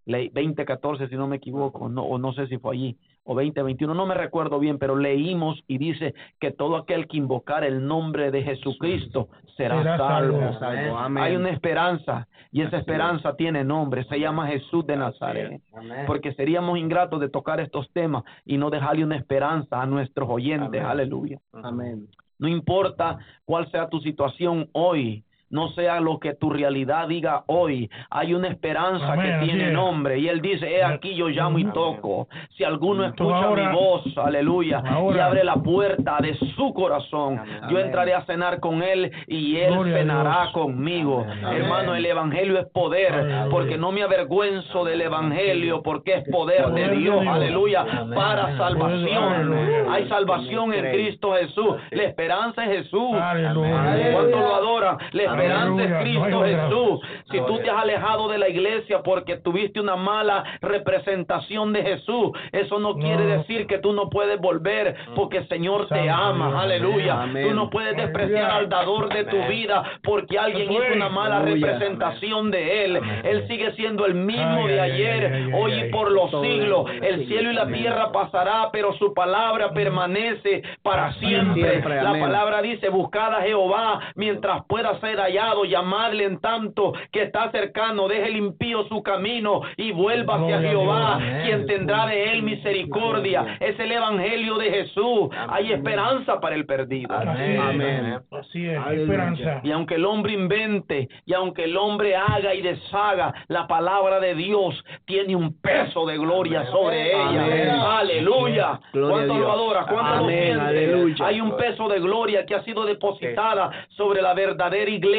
le- 2014 si no me equivoco, no, o no sé si fue allí, o 2021, no me recuerdo bien, pero leímos y dice que todo aquel que invocar el nombre de Jesucristo será, Será salvo. salvo. Salvo. Amén. Hay una esperanza y esa esperanza tiene nombre, se llama Jesús de Nazaret. Porque seríamos ingratos de tocar estos temas y no dejarle una esperanza a nuestros oyentes. Aleluya. Amén. No importa cuál sea tu situación hoy, no sea lo que tu realidad diga hoy, hay una esperanza Amén, que tiene es. nombre. Y él dice, he aquí yo llamo y toco. Si alguno escucha ahora- mi voz, aleluya, y abre la puerta de su corazón, yo entraré a cenar con él y él Gloria cenará conmigo. Amén. Hermano, el evangelio es poder, porque no me avergüenzo del evangelio, porque es poder de Poder de Dios, Dios. aleluya, Amén. para salvación. Hay salvación en Cristo Jesús. La esperanza es Jesús. ¿Cuánto lo adoran? La Esperanza es Aleluya, Cristo. Jesús. Si tú te has alejado de la iglesia porque tuviste una mala representación de Jesús, eso no quiere decir que tú no puedes volver porque el Señor te ama. Dios. Aleluya. Amén. Tú no puedes despreciar al dador de tu Amén. vida porque alguien hizo una mala Aleluya. representación de él. Él sigue siendo el mismo Ay, de ay, ayer, ay, ay, hoy ay, y por los siglos. el cielo y la Amén. tierra pasará, pero su palabra permanece para siempre. Siempre, La palabra dice, buscad a Jehová mientras pueda ser hallado, llamadle en tanto que está cercano, deje el impío su camino y vuelva hacia Jehová, Dios. quien tendrá de él misericordia. Es el evangelio de Jesús. Hay esperanza para el perdido. Así es. Amén. Así es, Aleluya. esperanza. Y aunque el hombre invente, y aunque el hombre haga y deshaga, la palabra de Dios tiene un peso de gloria sobre ella. Amén. Aleluya. ¿Cuánto lo adora? ¿Cuánto lo Amén. siente? Aleluya. Hay un peso de gloria que ha sido depositada sobre la verdadera iglesia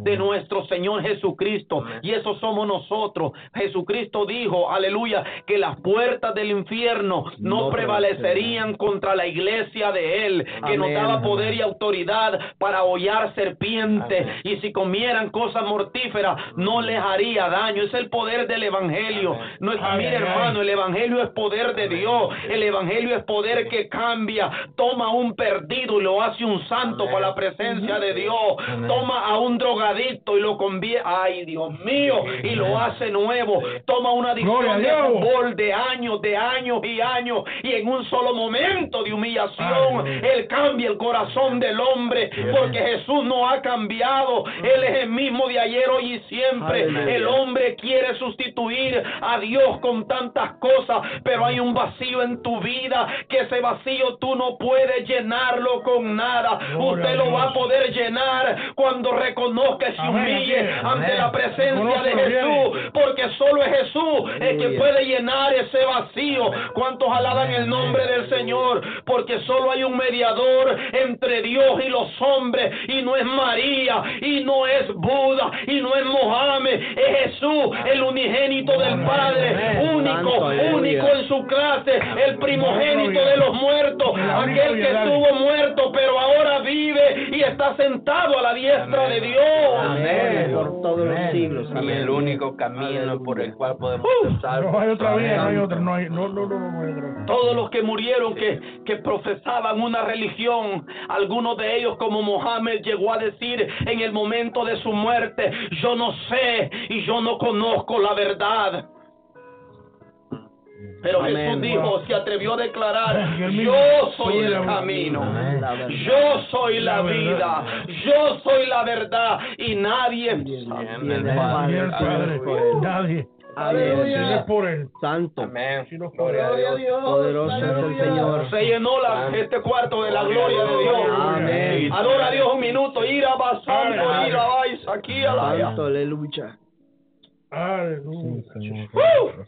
de nuestro Señor Jesucristo. Y eso somos nosotros. Jesucristo dijo, aleluya, que las puertas del infierno no, No prevalecerían contra la iglesia de Él, que nos Amén. daba poder y autoridad para hollar serpientes. Y si comieran cosas mortíferas, no les haría daño. Es el poder del Evangelio. No es, mire, hermano, el Evangelio es poder de Dios. El Evangelio es poder que cambia. Toma un perdido y lo hace un santo para la presencia de Dios. Toma a un drogadicto y lo convierte, ay Dios mío, y lo hace nuevo. Toma una adicción de fútbol de años, de años y años, y en un solo momento de humillación. Él cambia el corazón del hombre, porque Jesús no ha cambiado. Él es el mismo de ayer, hoy y siempre. El hombre quiere sustituir a Dios con tantas cosas, pero hay un vacío en tu vida que ese vacío tú no puedes llenarlo con nada. Usted lo va a poder llenar cuando reconozca y se humille ante la presencia de Jesús, porque solo es Jesús el que puede llenar ese vacío. ¿Cuántos alaban el nombre del Señor? Porque solo hay un mediador entre Dios y los hombres, y no es María, y no es Buda, y no es Mohammed, es Jesús, el unigénito del Padre, único, único en su clase, el primogénito de los muertos, aquel que estuvo muerto, pero ahora vive y está sentado a la diestra de Dios. Amén. Por todos los Amén. siglos. Y Amén. el único camino por el cual podemos Uh, salvos. No hay otra vía, no hay otra, no hay, no, no, no. Todos los que murieron, que, que profesaban una religión, algunos de ellos como Mohammed llegó a decir en el momento de su muerte, yo no sé y yo no conozco la verdad. Pero Amén. Jesús dijo, se atrevió a declarar, yo soy el camino, yo soy la vida, yo soy la verdad y nadie... Nadie, el Padre, por él. nadie. Amén. Si no es por él. Santo. Amén. Si no Gloria a Gloria Dios. Dios. Poderoso es el aleluya. Señor. Se llenó la- este cuarto de la gloria de Dios. Amén. Adora a Dios un minuto. Ir a Aleluya. ir a aquí a la Santo, aleluya. Aleluya. Aleluya.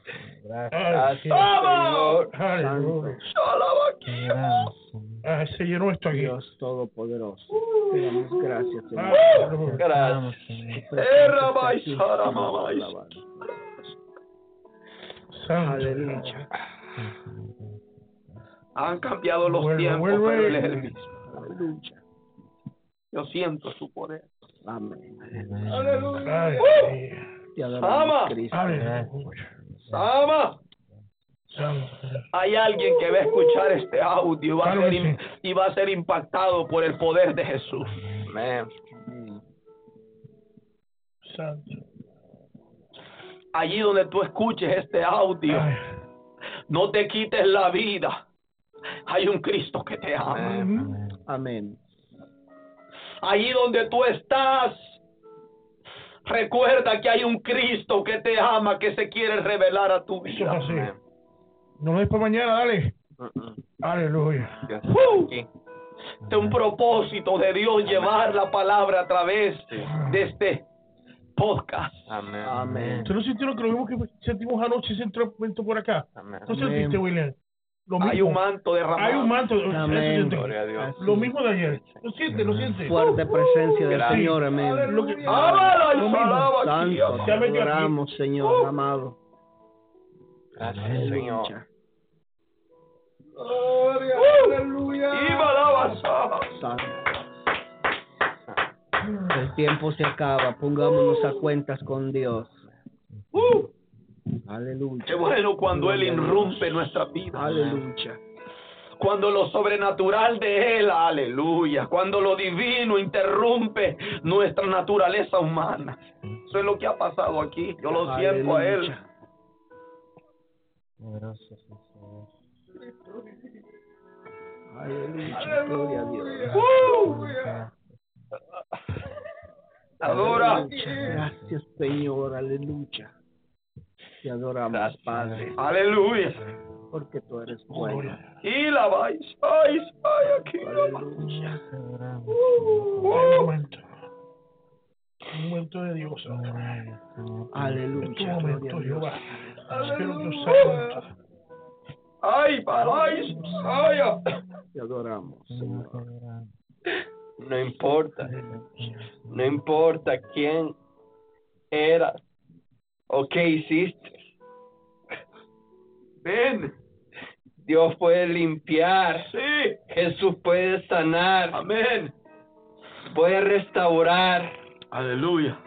¡Vamos! Aleluya. Shalom. Ah, se llenó esto aquí. Dios Todopoderoso. Te damos gracias, Señor. Aleluya. Gracias. Santo. Aleluya. Han cambiado los Vuelve, tiempos, vuelve. pero él es el mismo. Aleluya. Yo siento su poder. Amén. Aleluya. Te Ama. adoramos, Cristo. Aleluya. Sama. Hay alguien que va a escuchar este audio y va, a ser, y va a ser impactado por el poder de Jesús. Amén. Santo. Allí donde tú escuches este audio, no te quites la vida. Hay un Cristo que te ama. Amén. Allí donde tú estás, recuerda que hay un Cristo que te ama, que se quiere revelar a tu Eso es vida. así. No lo des para mañana, dale. Aleluya. Dios Uh. está aquí. Este es un propósito de Dios llevar la palabra a través de este podcast. Amén. Amén. ¿Usted no sintió lo que lo mismo que sentimos anoche ese momento por acá? Amén. ¿No sentiste, William? Lo mismo. Hay un manto derramado. Hay un manto. Amén. Gloria a Dios. Lo mismo de ayer. ¿Lo siente? ¿Lo siente? Fuerte presencia del Gracias. Señor. Amén. Ábala y Santo, adoramos, Señor amado. Gracias, Señor. Aleluya. Y balaba, saba. Santo. Ay, tiempo se acaba, pongámonos a cuentas con Dios. Uh, Aleluya. qué bueno cuando Él irrumpe nuestra vida. Aleluya. Cuando lo sobrenatural de Él, aleluya. Cuando lo divino interrumpe nuestra naturaleza humana. Eso es lo que ha pasado aquí. Yo lo siento a Él. Poderoso Señor. Aleluya. Gloria a Dios. Uh, adora. Gracias, Señor. Aleluya. Te adoramos, Gracias. Padre, Aleluya. porque tú eres bueno. Y la vais. Ay, ay, aquí la. Aleluya. Te adoramos. Un momento. Un momento de Dios. ahora. Aleluya. momento. Jehová. Espíritu Santo. Ay, paráis. Ay, Te adoramos, Señor. No importa, no importa quién eras o qué hiciste. ven. Dios puede limpiar, Sí. Jesús puede sanar, Amén. puede restaurar, Aleluya.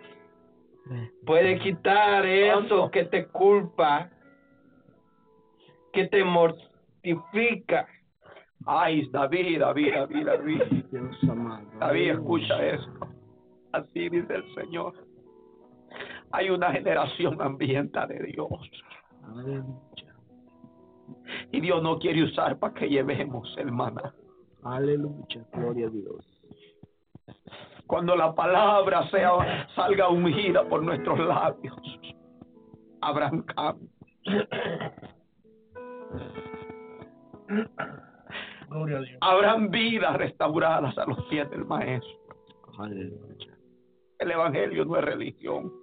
puede quitar eso que te culpa, que te mortifica. Ay, David, David, David, David. Dios amado. David, escucha esto. Así dice el Señor. Hay una generación hambrienta de Dios. Aleluya. Y Dios no quiere usar para que llevemos el maná. Aleluya. Gloria a Dios. Cuando la palabra sea, salga ungida por nuestros labios, habrán cambios. Gloria a Dios. Habrán vidas restauradas a los pies del Maestro. Aleluya. El Evangelio no es religión.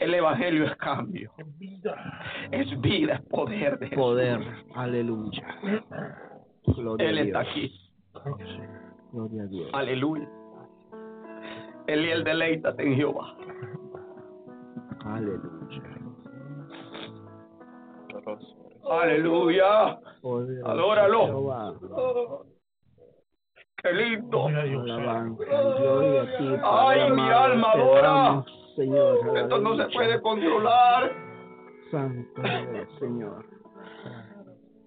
El Evangelio es cambio. En vida. Es vida, es poder de Jesús. Poder. Aleluya. Gloria Él a está Dios. aquí. Gloria a Dios. Aleluya. Él y el deleítate en Jehová. Aleluya. Aleluya. Adóralo. Qué lindo. Gloria a Dios. Alabanza, gloria a ti. Ay, mi alma te adora. Señor. Esto no se puede controlar. Santo eres, Señor.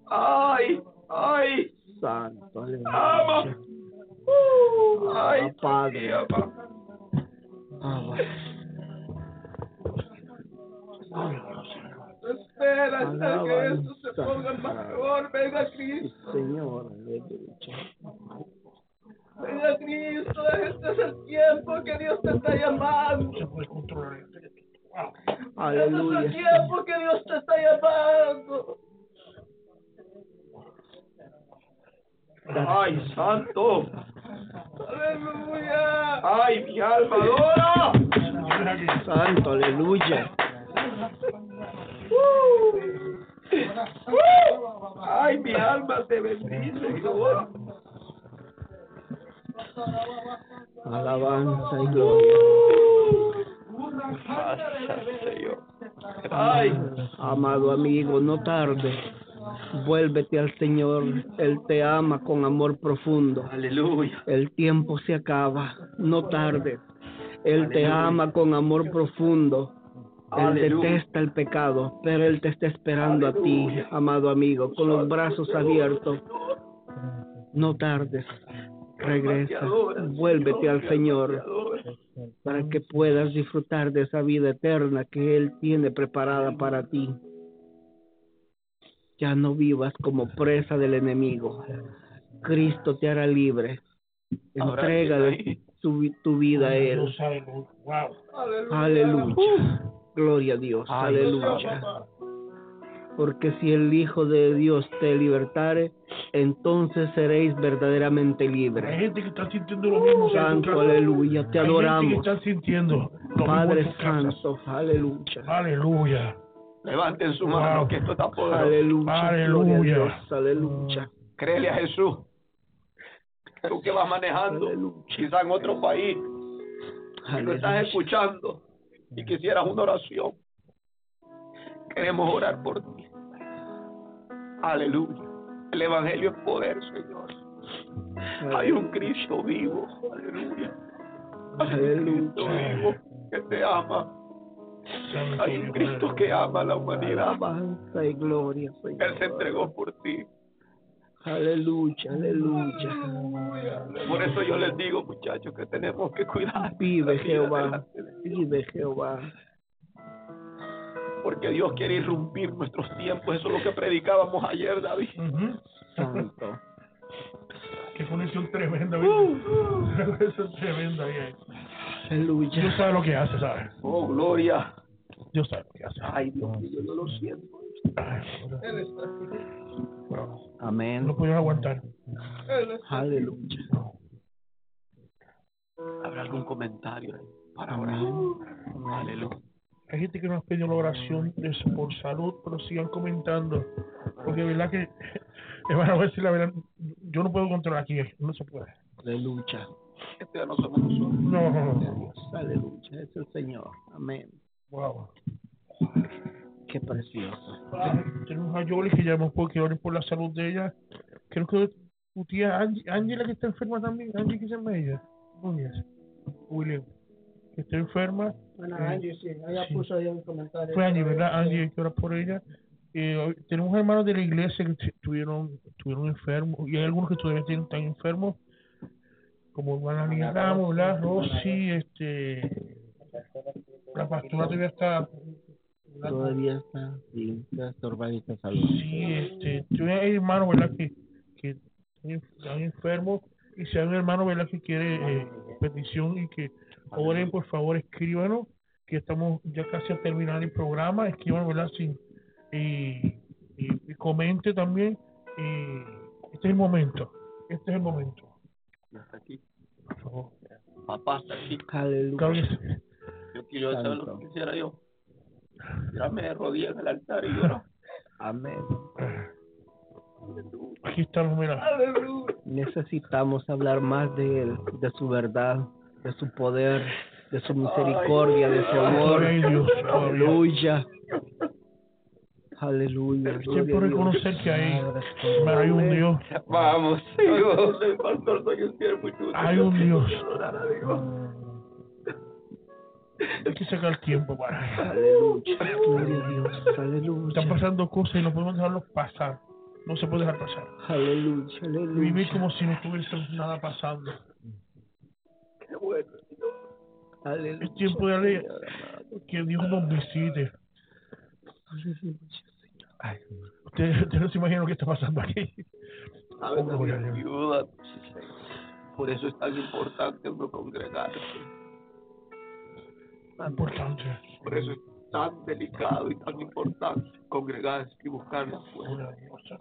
Ay, ay. Santo, Ama. aleluya. Uh, ay, Padre. ama. Abba. Espera hasta que esto se ponga mejor. Venga, Cristo. Señor, aleluya. Venga, Cristo. Este es el tiempo que Dios te está llamando. Este es el tiempo que Dios te está llamando. Ay, santo. Aleluya. Ay, mi alma adora. A Dios. Santo, aleluya. Ay, mi alma te bendice, Jehová. Alabanza y gloria. Señor. Ay, Amado amigo, no tarde. Vuélvete al Señor. Él te ama con amor profundo. aleluya. El tiempo se acaba. No tarde. Él te ama con amor profundo. Él Aleluya. detesta el pecado, pero Él te está esperando a ti, amado amigo, con los brazos abiertos. No tardes. Regresa. Vuélvete al Señor para que puedas disfrutar de esa vida eterna que Él tiene preparada para ti. Ya no vivas como presa del enemigo. Cristo te hará libre. Entrégale tu, tu vida a Él. Aleluya. Aleluya. Gloria a Dios. Aleluya. Porque si el Hijo de Dios te libertare, entonces seréis verdaderamente Hay libres. gente que está sintiendo lo mismo. Santo, aleluya. Te Hay adoramos. gente que está sintiendo lo mismo Padre casa. Santo, aleluya. Aleluya. Levanten su mano, Wow. que esto está poderoso. Aleluya. Aleluya. Dios. Aleluya. Créele a Jesús. Tú que vas manejando, Aleluya. quizá en otro país, y lo estás escuchando y quisieras una oración. Queremos orar por ti. Aleluya. El Evangelio es poder, Señor. Hay un Cristo vivo. Aleluya. Cristo vivo que te ama. Hay un Cristo que ama a la humanidad. Alabanza y gloria, Señor. Él se entregó por ti. Aleluya, aleluya. Por eso yo les digo, muchachos, que tenemos que cuidar. Vive Jehová, vive Jehová. Porque Dios quiere irrumpir nuestros tiempos. Eso es lo que predicábamos ayer, David. Ujú. Santo. Qué conexión tremenda. Qué conexión tremenda ahí. ahí. Aleluya. Dios sabe lo que hace, ¿sabes? Oh, gloria. Dios sabe lo que hace. Ay, Dios mío, yo no lo siento. Ay, Amén. no pudieron aguantar. Aleluya. ¿Habrá algún comentario para orar? Aleluya. Hay gente que nos ha pedido la oración de, por salud, pero sigan comentando. Porque verdad que, hermano, a ver si la verdad, yo no puedo controlar aquí, no se puede. Aleluya. Esto ya no somos nosotros. No, no, no. Aleluya. Es el Señor. Amén. Wow. Qué precioso. Ten- Tenemos a Yoli que llamó porque oren por la salud de ella. Creo que tu tía Angie, Angie la que está enferma también. Angie, ¿qué se llama ella? William. Que está enferma. Bueno, Angie, sí, ella sí. puso ahí un comentario. Fue Angie, ¿verdad? Angie, que orar por ella. Eh, tenemos hermanos de la iglesia que estuvieron, estuvieron enfermos y hay algunos que todavía están enfermos, como hermana Lía Ramos, ¿verdad? Rosy, este, la pastora todavía está, ¿verdad? Todavía está sí, está estorbadita salud. sí, este, hay hermanos, ¿verdad? Que, que están enfermos y si hay un hermano, ¿verdad? Que quiere eh, petición y que oren, por favor, escríbanos, que estamos ya casi a terminar el programa, escriban, ¿verdad? Sin, y, y, y comente también. Y este es el momento, este es el momento. Hasta aquí. Por favor. Papá está aquí. Aleluya. Yo quiero saber lo que quisiera yo. Tirarme de rodillas en el altar y llorar. Amén. Aquí estamos, mira. Necesitamos hablar más de Él, de su verdad, de su poder, de su misericordia, de su amor. Ay, Dios, Aleluya. Aleluya. Siempre Dios. reconocer que hay, hermano, hay un Dios, Vamos, Yo soy pastor, soy un siervo y tú. hay un Dios. Dios. Hay que sacar tiempo para. Aleluya. Gloria a Dios. Están Aleluya. pasando cosas y no podemos dejarlos pasar. No se puede dejar pasar. Aleluya. Vivir Aleluya. como si no estuviese nada pasando. Aleluya. Es tiempo de que Dios nos visite. Ay, Ustedes usted no se imaginan lo que está pasando aquí. Ayuda. Por eso es tan importante uno congregarse. Importante. Por eso es tan delicado y tan importante congregarse y buscar la fuerza.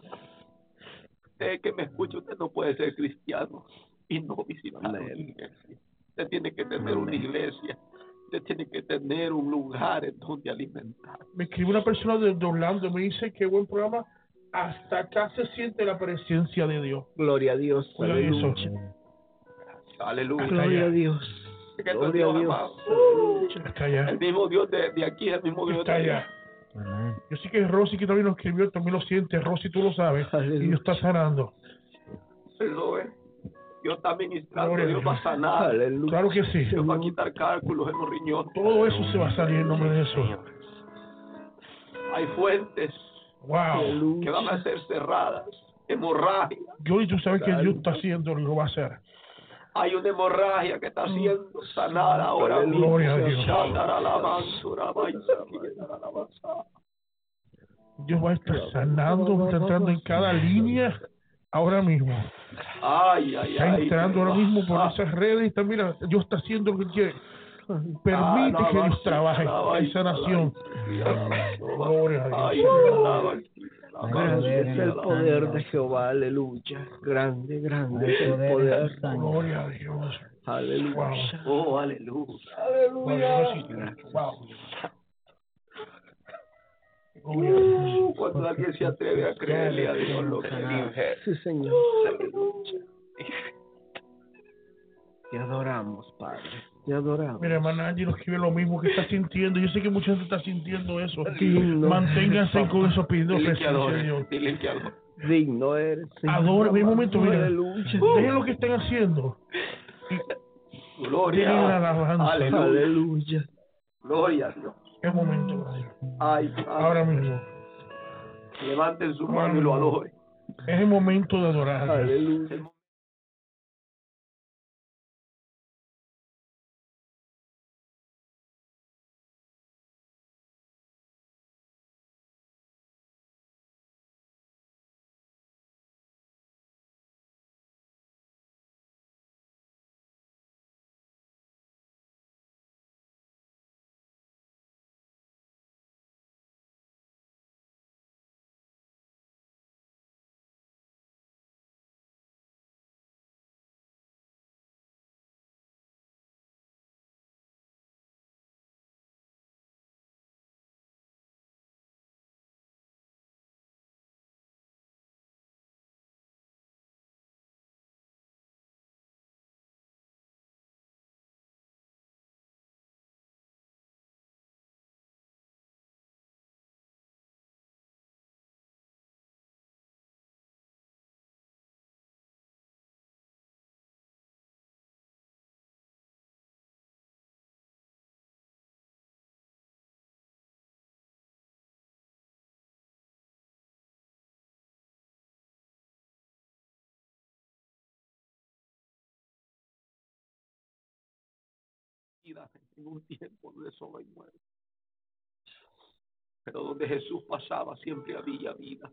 Usted que me escucha, usted no puede ser cristiano y no visitar una iglesia. Usted tiene que tener una iglesia. Usted tiene que tener un lugar en donde alimentar. Me escribe una persona de, Orlando, me dice que buen programa. Hasta acá se siente la presencia de Dios. Gloria a Dios. Aleluya. Aleluya. Gloria a Dios. Gloria a Dios. Está allá. El mismo Dios de, de aquí el mismo Dios Está de allá. allá. Yo sé que Rosy que también lo escribió, también lo siente. Rosy, tú lo sabes. Y. Dios está sanando. Lo ve. Dios está ministrando, Gloria a Dios va a sanar. Aleluya. Claro que sí. Dios va a quitar cálculos en los riñones. Todo eso se va a salir en nombre de Jesús. Hay fuentes Wow. que van a ser cerradas. Hemorragia. Yo y tú sabes que Dios está haciendo y lo va a hacer. Hay una hemorragia que está siendo sanada ahora mismo. Gloria a Dios. Dios va a estar sanando, está entrando en cada línea ahora mismo. Ay, ay, Está ay. entrando ahora mismo por Ah, esas redes y está, mira, Dios está haciendo lo que quiere. Permite Ah, que Dios trabaje en sanación. Gloria a Dios. Grande es el poder de Jehová, aleluya. Grande, grande es el poder Gloria a Dios. Aleluya. Oh, aleluya. Gloria a Dios. Wow. Dios. Cuando alguien se atreve a creerle a Dios lo que dice. Sí, Señor. Te adoramos, Padre. Te adoramos. Mira, hermana Angie nos escribe lo mismo que está sintiendo. Yo sé que mucha gente está sintiendo eso. Digno. Manténganse con eso pidiendo Dile que presencia de adore. Dios. Dile que adore. Digno eres. Señor. Adora, en un momento, mira. Dejen lo que estén haciendo. Gloria. Aleluya. Gloria a Dios. Es momento. Ay. Ahora mismo. Levanten su mano y lo adoren. Es el momento de adorar. Aleluya. En un tiempo donde solo hay muerte. Pero donde Jesús pasaba siempre había vida.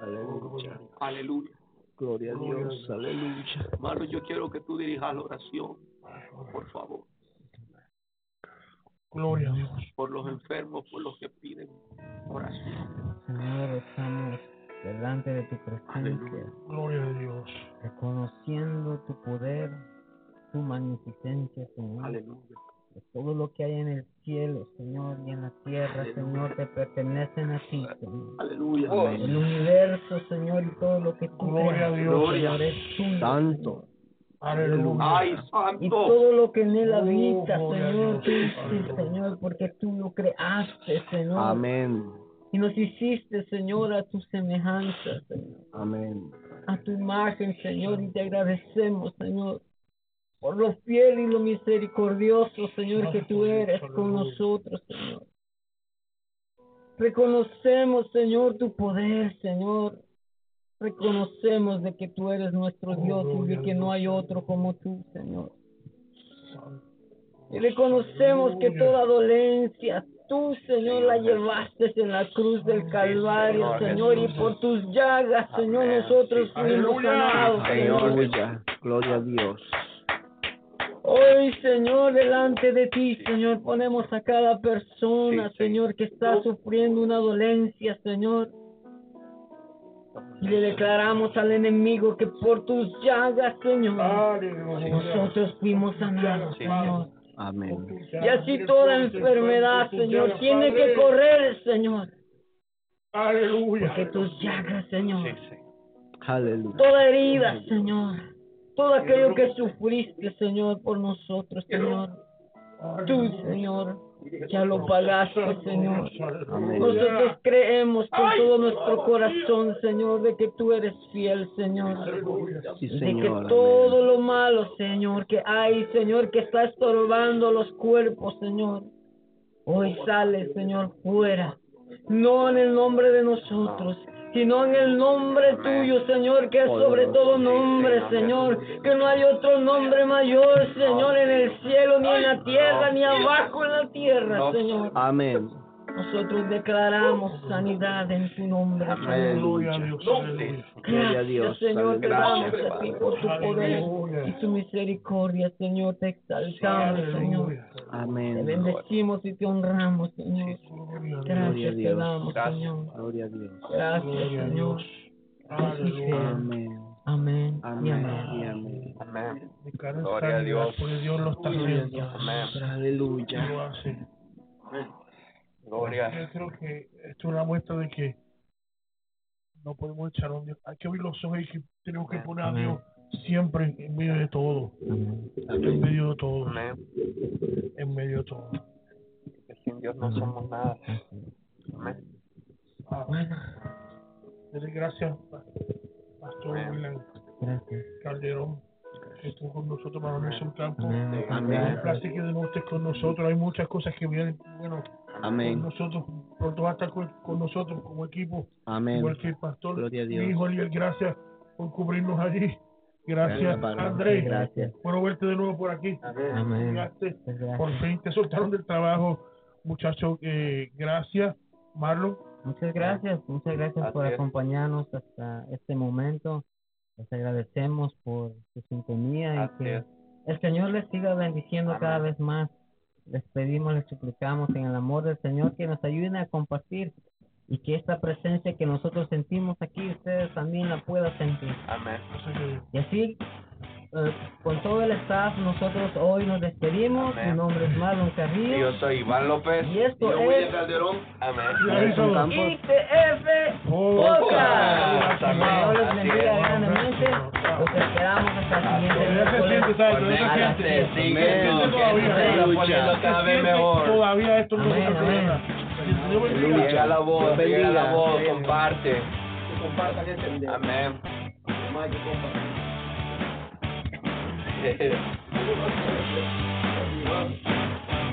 Aleluya. Aleluya. Gloria a Dios. Aleluya. Hermano, yo quiero que tú dirijas la oración, por favor, Gloria a Dios. por los enfermos, por los que piden oración. Señor, estamos delante de tu presencia, Aleluya. Gloria a Dios. reconociendo tu poder, tu magnificencia, Señor. Aleluya. Todo lo que hay en el cielo, Señor, y en la tierra, Aleluya. Señor, te pertenecen a ti, Señor. Aleluya. El universo, Señor, y todo lo que tú Gloria a creas, Dios. Señor, es tuyo, Santo. Aleluya. Ay, Y santo. todo lo que en él Oh, habita, Señor, tú, sí, Señor, porque tú lo creaste, Señor. Amén. Y nos hiciste, Señor, a tu semejanza, Señor. Amén. a tu imagen, Señor, y te agradecemos, Señor, por lo fiel y lo misericordioso, Señor, que tú eres con nosotros, Señor. Reconocemos, Señor, tu poder, Señor. Reconocemos de que tú eres nuestro Dios y de que no hay otro como tú, Señor. Y reconocemos que toda dolencia, tú, Señor, la llevaste en la cruz del Calvario, Señor, y por tus llagas, Señor, nosotros fuimos sanados, Señor. Gloria a Dios. Hoy, Señor, delante de ti, Señor, ponemos a cada persona, Señor, que está sufriendo una dolencia, Señor. Y le declaramos al enemigo que por tus llagas, Señor, nosotros fuimos sanados, Señor. Amén. Y así toda enfermedad, Señor, tiene que correr, Señor. Aleluya. Porque tus llagas, Señor, Aleluya. toda herida, Señor, todo aquello que sufriste, Señor, por nosotros, Señor. Tú, Señor, ya lo pagaste, Señor. Nosotros creemos con todo nuestro corazón, Señor, de que tú eres fiel, Señor. De que todo lo malo, Señor, que hay, Señor, que está estorbando los cuerpos, Señor, hoy sale, Señor, fuera. No en el nombre de nosotros, sino en el nombre tuyo, Señor, que es sobre todo nombre, Señor, que no hay otro nombre mayor, Señor, en el cielo, ni en la tierra, ni abajo en la tierra, Señor. Amén. Nosotros declaramos sanidad en tu nombre, Señor. Gloria a Dios. Aleluya. Gloria a Gracias, Dios. Señor, te damos a ti por tu poder y tu misericordia, Señor. Te exaltamos, Señor. Aleluya. Te Amén. bendecimos y te honramos, Señor. Dios. Gracias te Dios. damos. Señor. Gloria a Dios. Gracias, Señor. Dios. Amén. Amén. y Amén. amén. Amén. Amén. Gloria a Dios. Porque Dios lo está haciendo. Amén. Aleluya. hace. Gloria. Yo creo que esto es una muestra de que no podemos echar a un Dios. Hay que abrir los ojos y que tenemos que poner a Amén. Dios siempre en medio de todo. Amén. En medio de todo. Amén. En medio de todo. Sin Dios no somos nada. Amén. Dele gracias, pa- Pastor Amén. William. Calderón. Que estuvo con nosotros, hermano Nelson Campos. Amén. Un placer que de nuevo estés con nosotros. Hay muchas cosas que vienen, bueno, Amén. con nosotros. Pronto va a estar con, con nosotros como equipo, Amén. igual que el pastor. Gloria a Mi Dios. hijo gracias por cubrirnos allí. Gracias. Andrés. Gracias. Bueno verte de nuevo por aquí. Amén. Gracias. Por fin te soltaron del trabajo, muchacho. Eh, gracias, Marlon. Muchas gracias, muchas gracias por Así acompañarnos hasta este momento. Les agradecemos por su sintonía y que es. el Señor les siga bendiciendo Amén. cada vez más. Les pedimos, les suplicamos en el amor del Señor que nos ayuden a compartir y que esta presencia que nosotros sentimos aquí ustedes también la puedan sentir. Amén. Y así, eh, con todo el staff, nosotros hoy nos despedimos. Amén. Mi nombre es Marlon Y Carrillo yo soy Iván López. y esto Yo, es Calderón. Amén. Campos. ITF Podcast. Amén. Dios les bendiga grandemente. Los esperamos hasta el siguiente miércoles. siente, ¿sabes? Todavía se Conéctate, siente. síguenos, que Todavía. esto se está poniendo cada vez mejor. Todavía esto no Amén, se amén. termina. Llega la voz, llega la voz, comparte. Que compartan este video. Amén. Más Yeah.